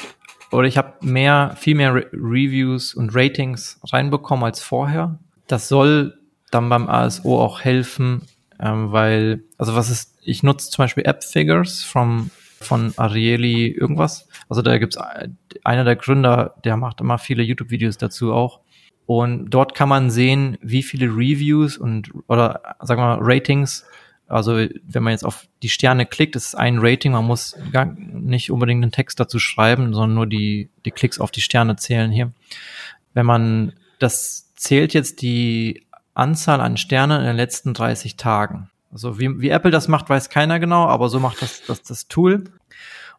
oder ich habe mehr, viel mehr Re Reviews und Ratings reinbekommen als vorher. Das soll dann beim ASO auch helfen, ähm, weil, also was ist, ich nutze zum Beispiel App Figures from, von Arieli irgendwas. Also da gibt's äh, einer der Gründer, der macht immer viele YouTube-Videos dazu auch. Und dort kann man sehen, wie viele Reviews und oder sagen wir mal Ratings Also wenn man jetzt auf die Sterne klickt, ist ein Rating, man muss gar nicht unbedingt einen Text dazu schreiben, sondern nur die, die Klicks auf die Sterne zählen hier. Wenn man, das zählt jetzt die Anzahl an Sternen in den letzten 30 Tagen. Also wie, wie Apple das macht, weiß keiner genau, aber so macht das, das das Tool.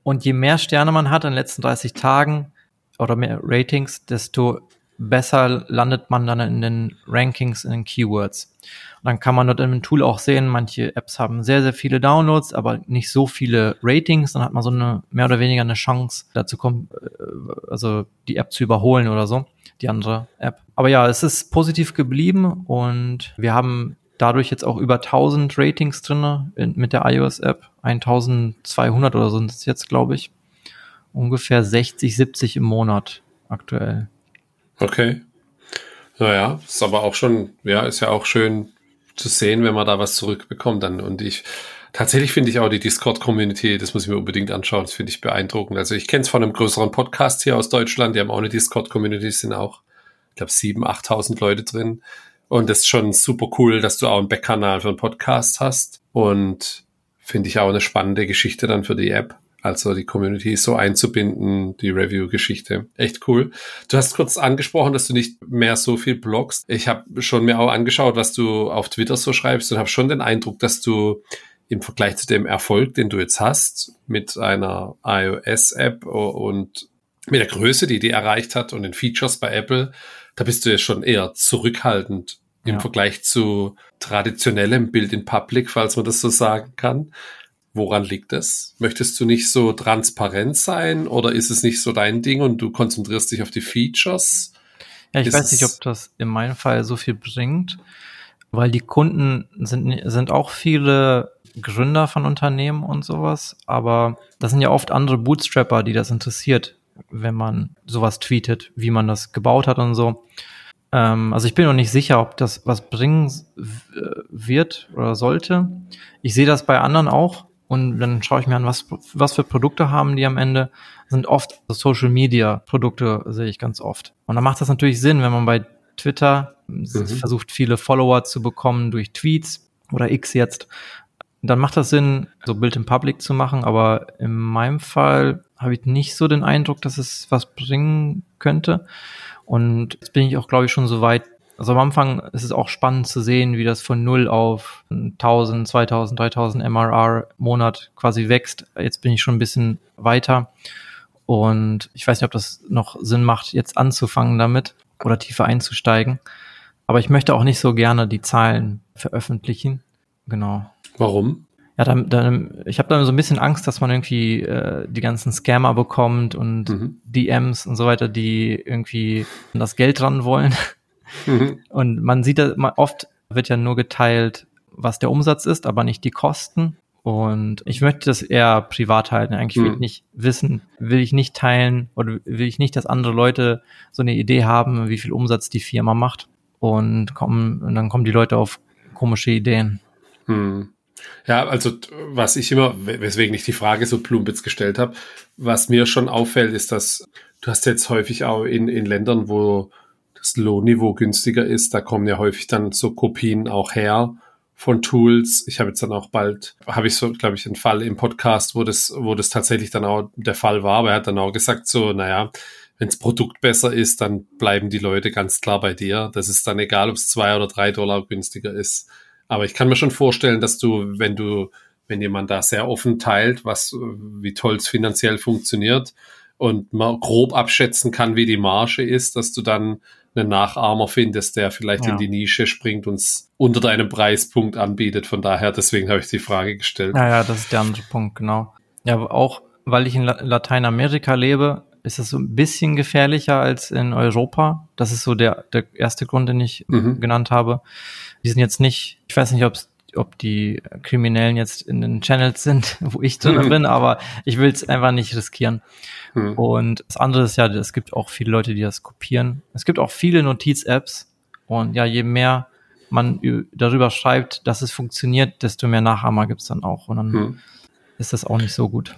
Und je mehr Sterne man hat in den letzten 30 Tagen oder mehr Ratings, desto besser landet man dann in den Rankings, in den Keywords. Und dann kann man dort in dem Tool auch sehen, manche Apps haben sehr, sehr viele Downloads, aber nicht so viele Ratings. Dann hat man so eine mehr oder weniger eine Chance, dazu kommt, äh, also die App zu überholen oder so, die andere App. Aber ja, es ist positiv geblieben und wir haben dadurch jetzt auch über 1000 Ratings drinne mit der iOS-App. 1200 oder so sind es jetzt, glaube ich. Ungefähr 60, 70 im Monat aktuell. Okay. Naja, ist aber auch schon, ja, ist ja auch schön zu sehen, wenn man da was zurückbekommt dann. Und ich, tatsächlich finde ich auch die Discord-Community, das muss ich mir unbedingt anschauen, das finde ich beeindruckend. Also ich kenne es von einem größeren Podcast hier aus Deutschland, die haben auch eine Discord-Community, sind auch, ich glaube, 7.000, 8.000 Leute drin. Und das ist schon super cool, dass du auch einen Backkanal für einen Podcast hast. Und finde ich auch eine spannende Geschichte dann für die App. Also die Community so einzubinden, die Review-Geschichte. Echt cool. Du hast kurz angesprochen, dass du nicht mehr so viel bloggst. Ich habe schon mir auch angeschaut, was du auf Twitter so schreibst und habe schon den Eindruck, dass du im Vergleich zu dem Erfolg, den du jetzt hast, mit einer iOS-App und mit der Größe, die die erreicht hat und den Features bei Apple, da bist du ja schon eher zurückhaltend im ja. Vergleich zu traditionellem Bild in Public, falls man das so sagen kann. Woran liegt das? Möchtest du nicht so transparent sein oder ist es nicht so dein Ding und du konzentrierst dich auf die Features? Ja, ich ist weiß nicht, ob das in meinem Fall so viel bringt, weil die Kunden sind, sind auch viele Gründer von Unternehmen und sowas, aber das sind ja oft andere Bootstrapper, die das interessiert, wenn man sowas tweetet, wie man das gebaut hat und so. Ähm, also ich bin noch nicht sicher, ob das was bringen wird oder sollte. Ich sehe das bei anderen auch, und dann schaue ich mir an, was, was für Produkte haben die am Ende. Das sind oft Social Media Produkte, sehe ich ganz oft. Und dann macht das natürlich Sinn, wenn man bei Twitter mhm. versucht, viele Follower zu bekommen durch Tweets oder X jetzt. Dann macht das Sinn, so Bild in Public zu machen. Aber in meinem Fall habe ich nicht so den Eindruck, dass es was bringen könnte. Und jetzt bin ich auch, glaube ich, schon so weit, also am Anfang ist es auch spannend zu sehen, wie das von 0 auf 1000, 2000, 3000 MRR Monat quasi wächst. Jetzt bin ich schon ein bisschen weiter und ich weiß nicht, ob das noch Sinn macht, jetzt anzufangen damit oder tiefer einzusteigen. Aber ich möchte auch nicht so gerne die Zahlen veröffentlichen. Genau. Warum? Ja, dann, dann, ich habe dann so ein bisschen Angst, dass man irgendwie äh, die ganzen Scammer bekommt und mhm. DMs und so weiter, die irgendwie das Geld dran wollen. Mhm. Und man sieht da oft wird ja nur geteilt, was der Umsatz ist, aber nicht die Kosten. Und ich möchte das eher privat halten. Eigentlich will ich mhm. nicht wissen, will ich nicht teilen oder will ich nicht, dass andere Leute so eine Idee haben, wie viel Umsatz die Firma macht. Und kommen, und dann kommen die Leute auf komische Ideen. Hm. Ja, also was ich immer, weswegen ich die Frage so plumpitz gestellt habe, was mir schon auffällt, ist, dass du hast jetzt häufig auch in, in Ländern, wo das Lohnniveau günstiger ist. Da kommen ja häufig dann so Kopien auch her von Tools. Ich habe jetzt dann auch bald, habe ich so, glaube ich, einen Fall im Podcast, wo das, wo das tatsächlich dann auch der Fall war. Aber er hat dann auch gesagt, so, naja, wenns Produkt besser ist, dann bleiben die Leute ganz klar bei dir. Das ist dann egal, ob es zwei oder drei Dollar günstiger ist. Aber ich kann mir schon vorstellen, dass du, wenn du, wenn jemand da sehr offen teilt, was, wie toll es finanziell funktioniert und man grob abschätzen kann, wie die Marge ist, dass du dann einen Nachahmer findest, der vielleicht ja. in die Nische springt und es unter deinem Preispunkt anbietet. Von daher, deswegen habe ich die Frage gestellt. Ja, ja, das ist der andere Punkt, genau. Ja, aber auch weil ich in Lateinamerika lebe, ist es so ein bisschen gefährlicher als in Europa. Das ist so der, der erste Grund, den ich mhm. genannt habe. Die sind jetzt nicht, ich weiß nicht, ob es ob die Kriminellen jetzt in den Channels sind, wo ich drin mhm. bin, aber ich will es einfach nicht riskieren. Mhm. Und das andere ist ja, es gibt auch viele Leute, die das kopieren. Es gibt auch viele Notiz-Apps und ja, je mehr man darüber schreibt, dass es funktioniert, desto mehr Nachahmer gibt's dann auch und dann mhm. ist das auch nicht so gut.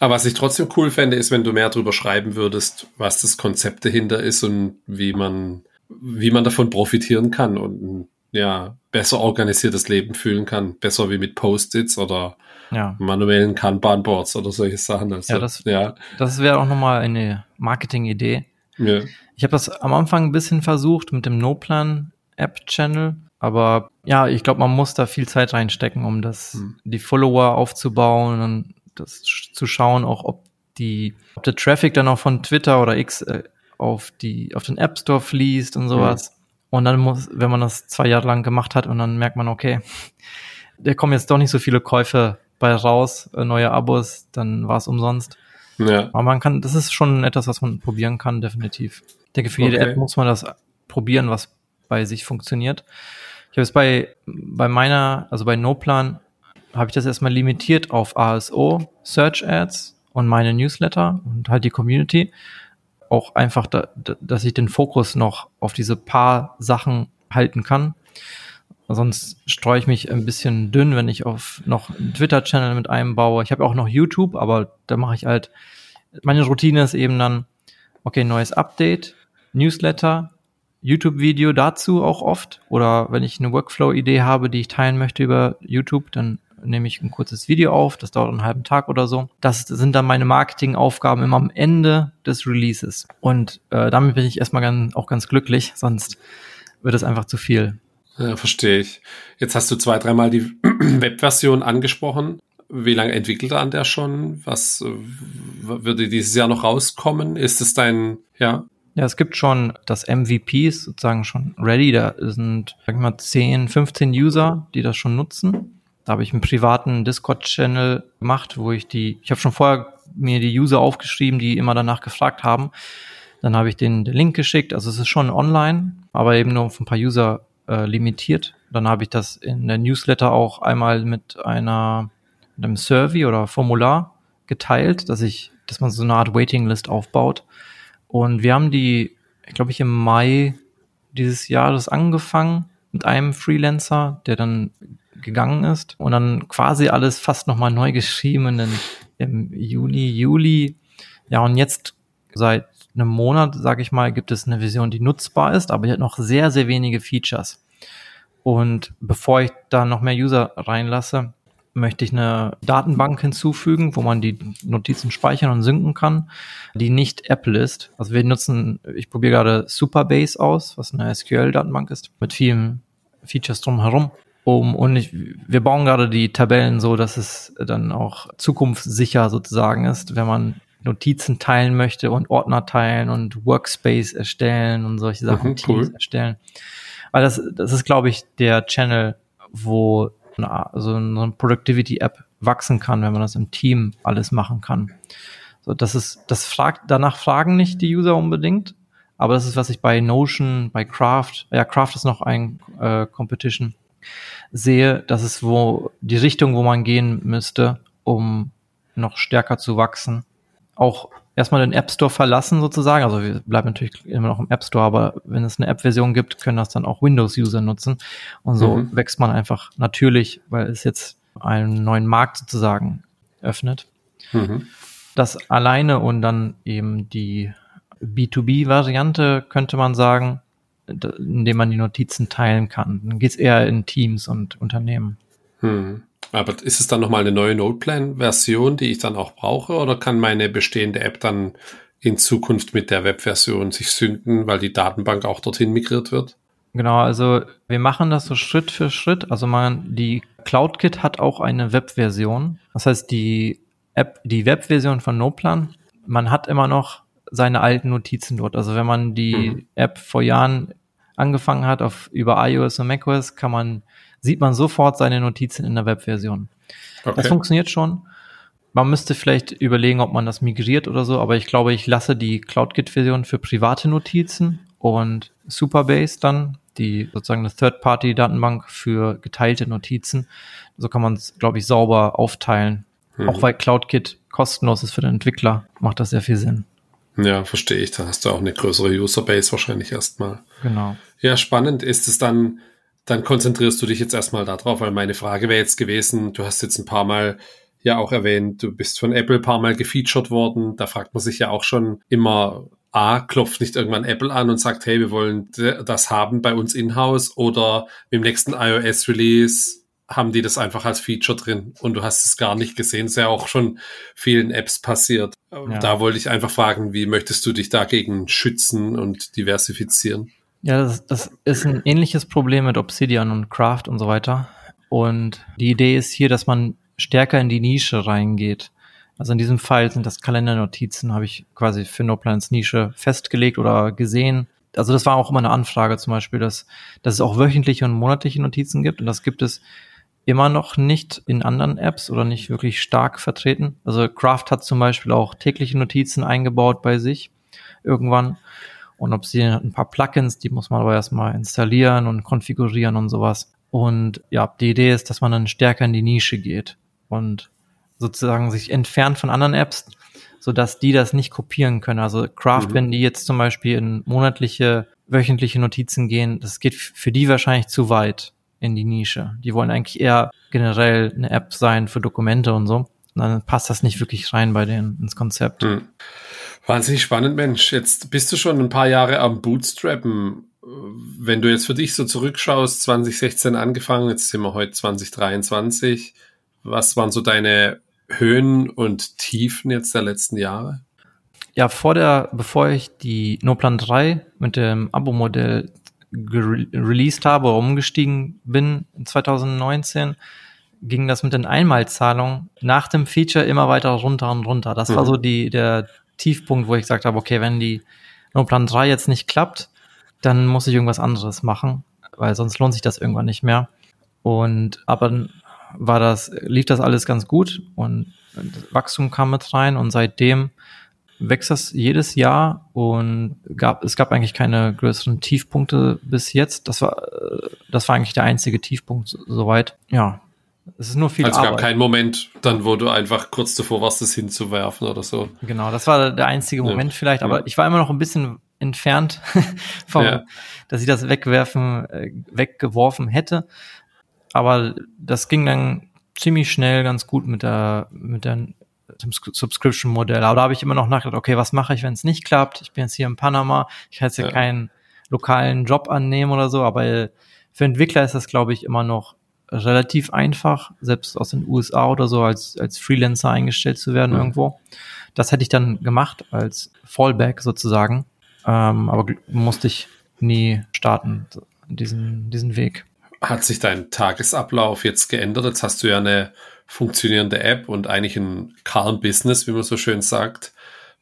Aber was ich trotzdem cool fände, ist, wenn du mehr darüber schreiben würdest, was das Konzept dahinter ist und wie man, wie man davon profitieren kann und ja, besser organisiertes Leben fühlen kann. Besser wie mit Post-its oder ja. manuellen Kanban-Boards oder solche Sachen. Also, ja, das, ja. das wäre auch nochmal eine Marketing-Idee. Ja. Ich habe das am Anfang ein bisschen versucht mit dem No-Plan-App-Channel, aber ja, ich glaube, man muss da viel Zeit reinstecken, um das, hm. die Follower aufzubauen und das zu schauen, auch ob die, ob der Traffic dann auch von Twitter oder X äh, auf die, auf den App Store fließt und sowas. Hm. Und dann muss, wenn man das zwei Jahre lang gemacht hat und dann merkt man, okay, da kommen jetzt doch nicht so viele Käufe bei raus, äh, neue Abos, dann war es umsonst. Ja. Aber man kann, das ist schon etwas, was man probieren kann, definitiv. Ich denke, für jede okay. App muss man das probieren, was bei sich funktioniert. Ich habe es bei, bei meiner, also bei NoPlan, habe ich das erstmal limitiert auf ASO, Search Ads und meine Newsletter und halt die Community auch einfach, da, dass ich den Fokus noch auf diese paar Sachen halten kann. Sonst streue ich mich ein bisschen dünn, wenn ich auf noch einen Twitter-Channel mit einbaue. Ich habe auch noch YouTube, aber da mache ich halt, meine Routine ist eben dann, okay, neues Update, Newsletter, YouTube-Video dazu auch oft. Oder wenn ich eine Workflow-Idee habe, die ich teilen möchte über YouTube, dann nehme ich ein kurzes Video auf, das dauert einen halben Tag oder so. Das sind dann meine Marketingaufgaben immer am Ende des Releases. Und äh, damit bin ich erstmal ganz, auch ganz glücklich, sonst wird es einfach zu viel. Ja, verstehe ich. Jetzt hast du zwei, dreimal die Webversion angesprochen. Wie lange entwickelt er an der schon? Was würde dieses Jahr noch rauskommen? Ist es dein, ja? Ja, es gibt schon das MVP, ist sozusagen schon ready. Da sind, sag ich mal, 10, 15 User, die das schon nutzen. Da habe ich einen privaten Discord-Channel gemacht, wo ich die, ich habe schon vorher mir die User aufgeschrieben, die immer danach gefragt haben. Dann habe ich den, Link geschickt. Also es ist schon online, aber eben nur auf ein paar User äh, limitiert. Dann habe ich das in der Newsletter auch einmal mit einer mit einem Survey oder Formular geteilt, dass ich, dass man so eine Art Waiting List aufbaut. Und wir haben die, ich glaube ich, im Mai dieses Jahres angefangen mit einem Freelancer, der dann gegangen ist und dann quasi alles fast nochmal neu geschrieben im Juni, Juli. Ja, und jetzt seit einem Monat, sage ich mal, gibt es eine Version, die nutzbar ist, aber die hat noch sehr, sehr wenige Features. Und bevor ich da noch mehr User reinlasse, möchte ich eine Datenbank hinzufügen, wo man die Notizen speichern und synken kann, die nicht Apple ist. Also wir nutzen, ich probiere gerade Superbase aus, was eine SQL-Datenbank ist, mit vielen Features drumherum um und ich, wir bauen gerade die Tabellen so, dass es dann auch zukunftssicher sozusagen ist, wenn man Notizen teilen möchte und Ordner teilen und Workspace erstellen und solche Sachen, mhm, Teams cool. erstellen. Weil das, das ist, glaube ich, der Channel, wo eine, so eine Productivity-App wachsen kann, wenn man das im Team alles machen kann. So, das ist, das fragt, danach fragen nicht die User unbedingt, aber das ist, was ich bei Notion, bei Craft, ja, Craft ist noch ein äh, Competition, sehe, das ist wo die Richtung, wo man gehen müsste, um noch stärker zu wachsen. Auch erstmal den App Store verlassen sozusagen. Also wir bleiben natürlich immer noch im App Store, aber wenn es eine App-Version gibt, können das dann auch Windows-User nutzen. Und so mhm. wächst man einfach natürlich, weil es jetzt einen neuen Markt sozusagen öffnet. Mhm. Das alleine und dann eben die B2B-Variante könnte man sagen, indem man die Notizen teilen kann. Dann geht es eher in Teams und Unternehmen. Hm. Aber ist es dann nochmal eine neue Noteplan-Version, die ich dann auch brauche, oder kann meine bestehende App dann in Zukunft mit der Webversion sich synken, weil die Datenbank auch dorthin migriert wird? Genau, also wir machen das so Schritt für Schritt. Also man, die CloudKit hat auch eine Webversion. Das heißt, die App, die Webversion von Noplan, man hat immer noch seine alten Notizen dort. Also wenn man die mhm. App vor Jahren angefangen hat, auf, über iOS und macOS, kann man, sieht man sofort seine Notizen in der Webversion. Okay. Das funktioniert schon. Man müsste vielleicht überlegen, ob man das migriert oder so, aber ich glaube, ich lasse die CloudKit-Version für private Notizen und Superbase dann, die sozusagen eine Third-Party-Datenbank für geteilte Notizen. So kann man es, glaube ich, sauber aufteilen. Mhm. Auch weil CloudKit kostenlos ist für den Entwickler, macht das sehr viel Sinn. Ja, verstehe ich. Da hast du auch eine größere Userbase wahrscheinlich erstmal. Genau. Ja, spannend. Ist es dann, dann konzentrierst du dich jetzt erstmal darauf, weil meine Frage wäre jetzt gewesen, du hast jetzt ein paar Mal ja auch erwähnt, du bist von Apple ein paar Mal gefeatured worden. Da fragt man sich ja auch schon immer, A, klopft nicht irgendwann Apple an und sagt, hey, wir wollen das haben bei uns in-house oder im nächsten iOS-Release haben die das einfach als Feature drin und du hast es gar nicht gesehen. Ist ja auch schon vielen Apps passiert. Ja. Da wollte ich einfach fragen, wie möchtest du dich dagegen schützen und diversifizieren? Ja, das, das ist ein ähnliches Problem mit Obsidian und Craft und so weiter. Und die Idee ist hier, dass man stärker in die Nische reingeht. Also in diesem Fall sind das Kalendernotizen, habe ich quasi für No Plans Nische festgelegt oder gesehen. Also das war auch immer eine Anfrage zum Beispiel, dass, dass es auch wöchentliche und monatliche Notizen gibt. Und das gibt es immer noch nicht in anderen Apps oder nicht wirklich stark vertreten. Also Craft hat zum Beispiel auch tägliche Notizen eingebaut bei sich irgendwann. Und ob sie ein paar Plugins, die muss man aber erstmal installieren und konfigurieren und sowas. Und ja, die Idee ist, dass man dann stärker in die Nische geht und sozusagen sich entfernt von anderen Apps, so dass die das nicht kopieren können. Also Craft, mhm. wenn die jetzt zum Beispiel in monatliche, wöchentliche Notizen gehen, das geht für die wahrscheinlich zu weit in die Nische. Die wollen eigentlich eher generell eine App sein für Dokumente und so. Und dann passt das nicht wirklich rein bei denen ins Konzept. Hm. Wahnsinnig spannend, Mensch. Jetzt bist du schon ein paar Jahre am Bootstrappen. Wenn du jetzt für dich so zurückschaust, 2016 angefangen, jetzt sind wir heute 2023. Was waren so deine Höhen und Tiefen jetzt der letzten Jahre? Ja, vor der, bevor ich die Noplan 3 mit dem Abo-Modell released habe oder umgestiegen bin 2019, ging das mit den Einmalzahlungen nach dem Feature immer weiter runter und runter. Das mhm. war so die, der Tiefpunkt, wo ich gesagt habe, okay, wenn die Plan 3 jetzt nicht klappt, dann muss ich irgendwas anderes machen, weil sonst lohnt sich das irgendwann nicht mehr. Und aber war das, lief das alles ganz gut und Wachstum kam mit rein und seitdem wächst das jedes Jahr und gab, es gab eigentlich keine größeren Tiefpunkte bis jetzt. Das war, das war eigentlich der einzige Tiefpunkt soweit. Ja. Es ist nur viel also es gab keinen Moment dann, wo du einfach kurz davor warst, das hinzuwerfen oder so. Genau, das war der einzige Moment ja. vielleicht, aber ja. ich war immer noch ein bisschen entfernt vom, ja. dass ich das wegwerfen, äh, weggeworfen hätte. Aber das ging dann ziemlich schnell ganz gut mit der, mit der Subscription-Modell. Aber da habe ich immer noch nachgedacht, okay, was mache ich, wenn es nicht klappt? Ich bin jetzt hier in Panama, ich kann jetzt hier ja. keinen lokalen Job annehmen oder so, aber für Entwickler ist das, glaube ich, immer noch relativ einfach, selbst aus den USA oder so als, als Freelancer eingestellt zu werden mhm. irgendwo. Das hätte ich dann gemacht als Fallback sozusagen, ähm, aber musste ich nie starten, diesen, diesen Weg. Hat sich dein Tagesablauf jetzt geändert? Jetzt hast du ja eine funktionierende App und eigentlich ein calm Business, wie man so schön sagt.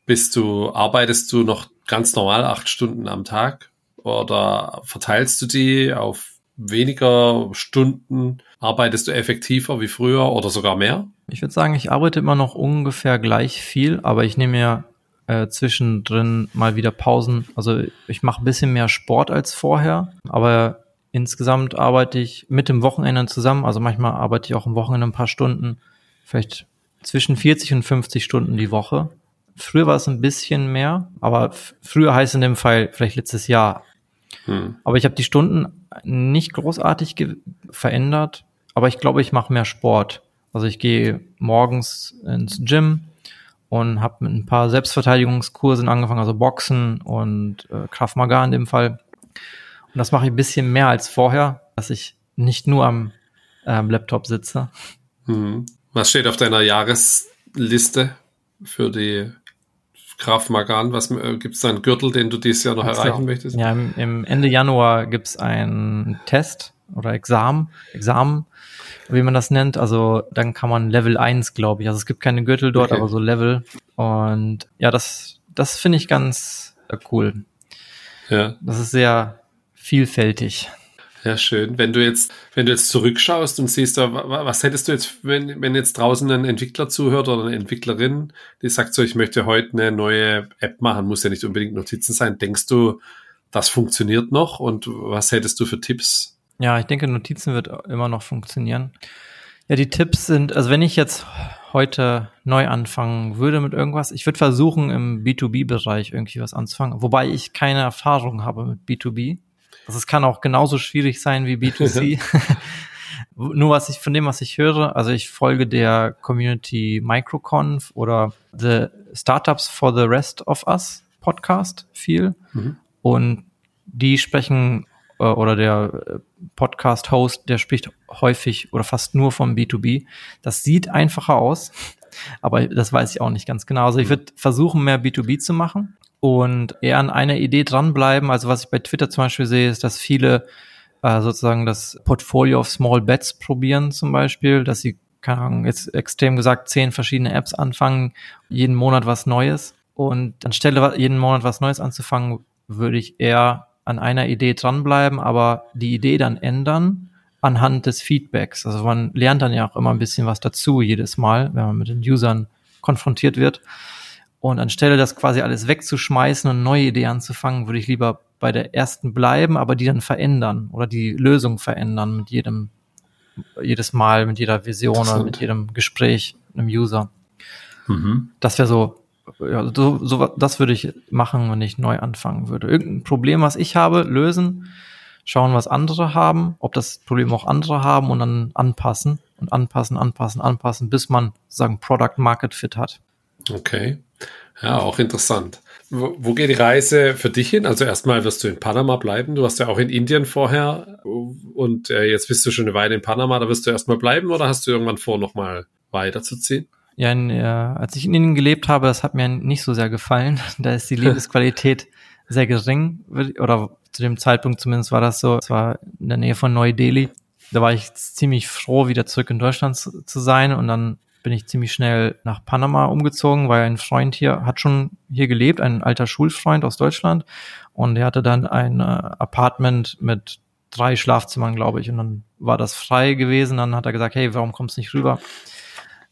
Bist du, arbeitest du noch ganz normal acht Stunden am Tag oder verteilst du die auf weniger Stunden? Arbeitest du effektiver wie früher oder sogar mehr? Ich würde sagen, ich arbeite immer noch ungefähr gleich viel, aber ich nehme mir äh, zwischendrin mal wieder Pausen. Also ich mache ein bisschen mehr Sport als vorher, aber Insgesamt arbeite ich mit dem Wochenende zusammen, also manchmal arbeite ich auch am Wochenende ein paar Stunden, vielleicht zwischen 40 und 50 Stunden die Woche. Früher war es ein bisschen mehr, aber früher heißt in dem Fall vielleicht letztes Jahr. Hm. Aber ich habe die Stunden nicht großartig verändert, aber ich glaube, ich mache mehr Sport. Also ich gehe morgens ins Gym und habe mit ein paar Selbstverteidigungskursen angefangen, also Boxen und äh, Kraft Maga in dem Fall. Und das mache ich ein bisschen mehr als vorher, dass ich nicht nur am ähm, Laptop sitze. Hm. Was steht auf deiner Jahresliste für die Kraft Magan? Was äh, gibt es da einen Gürtel, den du dieses Jahr noch Kannst erreichen möchtest? Ja, im, im Ende Januar gibt es einen Test oder Examen, Examen, wie man das nennt. Also dann kann man Level 1, glaube ich. Also es gibt keine Gürtel dort, okay. aber so Level. Und ja, das, das finde ich ganz äh, cool. Ja. Das ist sehr vielfältig. Ja, schön. Wenn du jetzt, wenn du jetzt zurückschaust und siehst, was hättest du jetzt, wenn, wenn jetzt draußen ein Entwickler zuhört oder eine Entwicklerin, die sagt so, ich möchte heute eine neue App machen, muss ja nicht unbedingt Notizen sein. Denkst du, das funktioniert noch und was hättest du für Tipps? Ja, ich denke, Notizen wird immer noch funktionieren. Ja, die Tipps sind, also wenn ich jetzt heute neu anfangen würde mit irgendwas, ich würde versuchen, im B2B-Bereich irgendwie was anzufangen, wobei ich keine Erfahrung habe mit B2B. Also es kann auch genauso schwierig sein wie B2C. Nur was ich von dem, was ich höre, also ich folge der Community Microconf oder The Startups for the Rest of Us Podcast viel. Mhm. Und die sprechen, äh, oder der äh, Podcast-Host, der spricht häufig oder fast nur vom B2B. Das sieht einfacher aus, aber das weiß ich auch nicht ganz genau. Also ich würde versuchen, mehr B2B zu machen und eher an einer Idee dranbleiben. Also was ich bei Twitter zum Beispiel sehe, ist, dass viele äh, sozusagen das Portfolio of Small Bets probieren zum Beispiel, dass sie, keine Ahnung, jetzt extrem gesagt, zehn verschiedene Apps anfangen, jeden Monat was Neues. Und anstelle jeden Monat was Neues anzufangen, würde ich eher an einer Idee dranbleiben, aber die Idee dann ändern anhand des Feedbacks. Also man lernt dann ja auch immer ein bisschen was dazu jedes Mal, wenn man mit den Usern konfrontiert wird. Und anstelle das quasi alles wegzuschmeißen und neue Idee anzufangen, würde ich lieber bei der ersten bleiben, aber die dann verändern oder die Lösung verändern mit jedem, jedes Mal, mit jeder Vision oder mit jedem Gespräch mit einem User. Mhm. Das wäre so, ja, so, so, das würde ich machen, wenn ich neu anfangen würde. Irgendein Problem, was ich habe, lösen, schauen, was andere haben, ob das Problem auch andere haben und dann anpassen und anpassen, anpassen, anpassen, bis man sagen Product Market Fit hat. Okay. Ja, auch interessant. Wo, wo geht die Reise für dich hin? Also erstmal wirst du in Panama bleiben. Du warst ja auch in Indien vorher und äh, jetzt bist du schon eine Weile in Panama. Da wirst du erstmal bleiben oder hast du irgendwann vor, nochmal weiterzuziehen? Ja, in, äh, als ich in Indien gelebt habe, das hat mir nicht so sehr gefallen. Da ist die Lebensqualität sehr gering oder zu dem Zeitpunkt zumindest war das so. Es war in der Nähe von Neu-Delhi. Da war ich ziemlich froh, wieder zurück in Deutschland zu, zu sein und dann bin ich ziemlich schnell nach Panama umgezogen, weil ein Freund hier hat schon hier gelebt, ein alter Schulfreund aus Deutschland. Und er hatte dann ein äh, Apartment mit drei Schlafzimmern, glaube ich. Und dann war das frei gewesen. Dann hat er gesagt, hey, warum kommst du nicht rüber?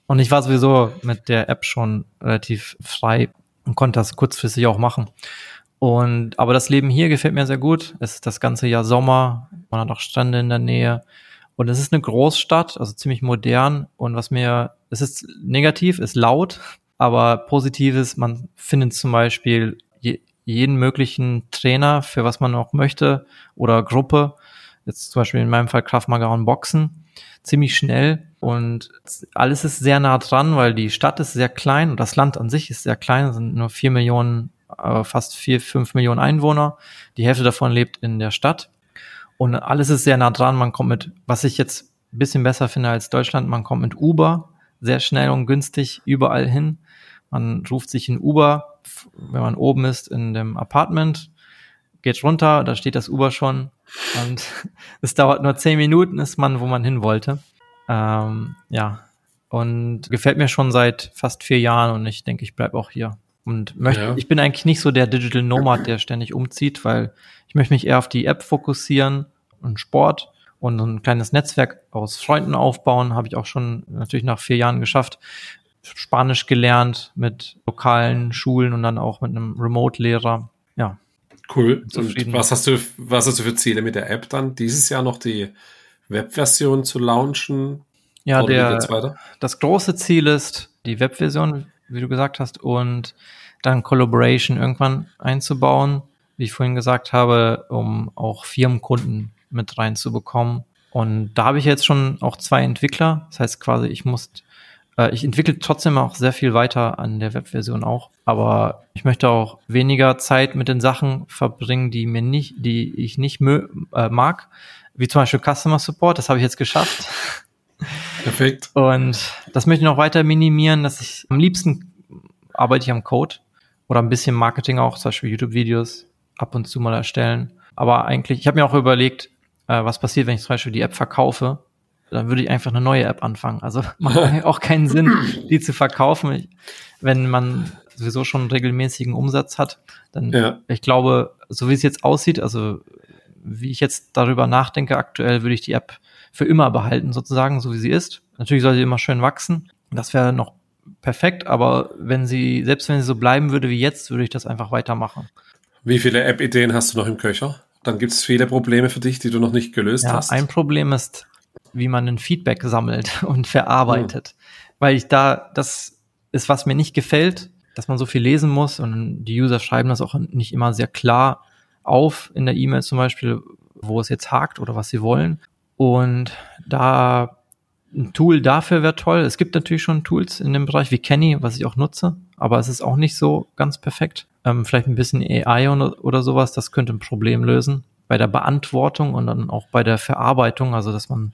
Und ich war sowieso mit der App schon relativ frei und konnte das kurzfristig auch machen. Und aber das Leben hier gefällt mir sehr gut. Es ist das ganze Jahr Sommer, man hat auch Strände in der Nähe. Und es ist eine Großstadt, also ziemlich modern. Und was mir, es ist negativ, ist laut, aber positiv ist, man findet zum Beispiel je, jeden möglichen Trainer, für was man auch möchte, oder Gruppe. Jetzt zum Beispiel in meinem Fall Kraft Maga und Boxen. Ziemlich schnell und alles ist sehr nah dran, weil die Stadt ist sehr klein und das Land an sich ist sehr klein, es sind nur vier Millionen, äh, fast vier, fünf Millionen Einwohner. Die Hälfte davon lebt in der Stadt. Und alles ist sehr nah dran. Man kommt mit, was ich jetzt ein bisschen besser finde als Deutschland, man kommt mit Uber sehr schnell und günstig überall hin. Man ruft sich in Uber, wenn man oben ist in dem Apartment, geht runter, da steht das Uber schon und es dauert nur zehn Minuten, ist man, wo man hin wollte. Ähm, ja, und gefällt mir schon seit fast vier Jahren und ich denke, ich bleibe auch hier. Und möchte, ja. ich bin eigentlich nicht so der Digital Nomad, der ständig umzieht, weil ich möchte mich eher auf die App fokussieren und Sport und ein kleines Netzwerk aus Freunden aufbauen. Habe ich auch schon natürlich nach vier Jahren geschafft. Spanisch gelernt mit lokalen Schulen und dann auch mit einem Remote-Lehrer. Ja. Cool. Und was hast du, was hast du für Ziele mit der App dann? Dieses Jahr noch die Webversion zu launchen? Ja, der, das große Ziel ist, die Webversion wie du gesagt hast, und dann Collaboration irgendwann einzubauen, wie ich vorhin gesagt habe, um auch Firmenkunden mit reinzubekommen. Und da habe ich jetzt schon auch zwei Entwickler. Das heißt quasi, ich muss, äh, ich entwickle trotzdem auch sehr viel weiter an der Webversion auch. Aber ich möchte auch weniger Zeit mit den Sachen verbringen, die mir nicht, die ich nicht äh, mag. Wie zum Beispiel Customer Support. Das habe ich jetzt geschafft. Perfekt. Und das möchte ich noch weiter minimieren, dass ich am liebsten arbeite ich am Code oder ein bisschen Marketing auch, zum Beispiel YouTube-Videos ab und zu mal erstellen. Aber eigentlich, ich habe mir auch überlegt, äh, was passiert, wenn ich zum Beispiel die App verkaufe. Dann würde ich einfach eine neue App anfangen. Also macht auch keinen Sinn, die zu verkaufen, wenn man sowieso schon einen regelmäßigen Umsatz hat. Dann, ja. ich glaube, so wie es jetzt aussieht, also wie ich jetzt darüber nachdenke, aktuell würde ich die App für immer behalten, sozusagen, so wie sie ist. Natürlich soll sie immer schön wachsen. Das wäre noch perfekt, aber wenn sie, selbst wenn sie so bleiben würde wie jetzt, würde ich das einfach weitermachen. Wie viele App-Ideen hast du noch im Köcher? Dann gibt es viele Probleme für dich, die du noch nicht gelöst ja, hast. Ein Problem ist, wie man ein Feedback sammelt und verarbeitet. Hm. Weil ich da, das ist, was mir nicht gefällt, dass man so viel lesen muss und die User schreiben das auch nicht immer sehr klar auf in der E-Mail zum Beispiel, wo es jetzt hakt oder was sie wollen. Und da ein Tool dafür wäre toll. Es gibt natürlich schon Tools in dem Bereich wie Kenny, was ich auch nutze, aber es ist auch nicht so ganz perfekt. Ähm, vielleicht ein bisschen AI oder, sowas, das könnte ein Problem lösen. Bei der Beantwortung und dann auch bei der Verarbeitung, also dass man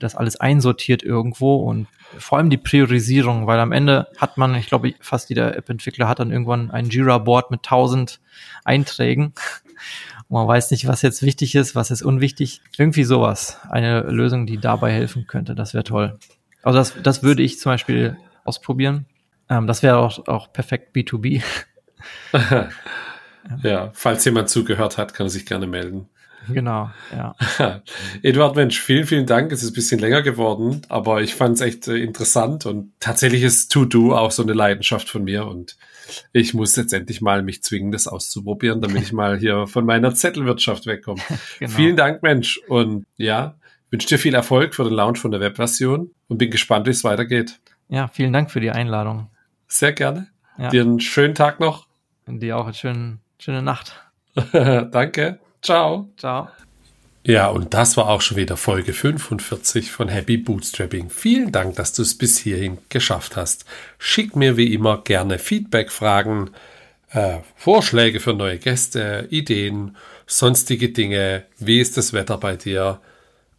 das alles einsortiert irgendwo und vor allem die Priorisierung, weil am Ende hat man, ich glaube, fast jeder App-Entwickler hat dann irgendwann ein Jira-Board mit tausend Einträgen. Und man weiß nicht, was jetzt wichtig ist, was ist unwichtig. Irgendwie sowas. Eine Lösung, die dabei helfen könnte. Das wäre toll. Also das, das würde ich zum Beispiel ausprobieren. Ähm, das wäre auch, auch perfekt B2B. ja, falls jemand zugehört hat, kann er sich gerne melden. Genau, ja. Eduard Mensch, vielen, vielen Dank. Es ist ein bisschen länger geworden, aber ich fand es echt äh, interessant und tatsächlich ist To-Do auch so eine Leidenschaft von mir und ich muss jetzt endlich mal mich zwingen, das auszuprobieren, damit ich mal hier von meiner Zettelwirtschaft wegkomme. Genau. Vielen Dank, Mensch. Und ja, wünsche dir viel Erfolg für den Launch von der Webversion und bin gespannt, wie es weitergeht. Ja, vielen Dank für die Einladung. Sehr gerne. Ja. Dir einen schönen Tag noch. Und dir auch eine schöne, schöne Nacht. Danke. Ciao. Ciao. Ja, und das war auch schon wieder Folge 45 von Happy Bootstrapping. Vielen Dank, dass du es bis hierhin geschafft hast. Schick mir wie immer gerne Feedback, Fragen, äh, Vorschläge für neue Gäste, Ideen, sonstige Dinge. Wie ist das Wetter bei dir?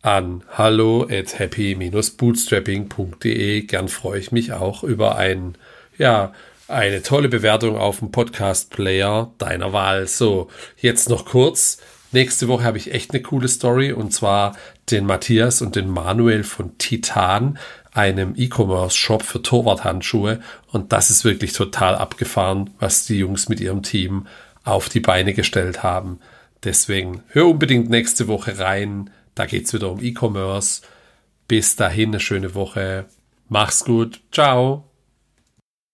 An hallo at happy-bootstrapping.de. Gern freue ich mich auch über ein, ja, eine tolle Bewertung auf dem Podcast-Player deiner Wahl. So, jetzt noch kurz. Nächste Woche habe ich echt eine coole Story und zwar den Matthias und den Manuel von Titan, einem E-Commerce-Shop für Torwarthandschuhe. Und das ist wirklich total abgefahren, was die Jungs mit ihrem Team auf die Beine gestellt haben. Deswegen hör unbedingt nächste Woche rein. Da geht's wieder um E-Commerce. Bis dahin eine schöne Woche. Mach's gut. Ciao.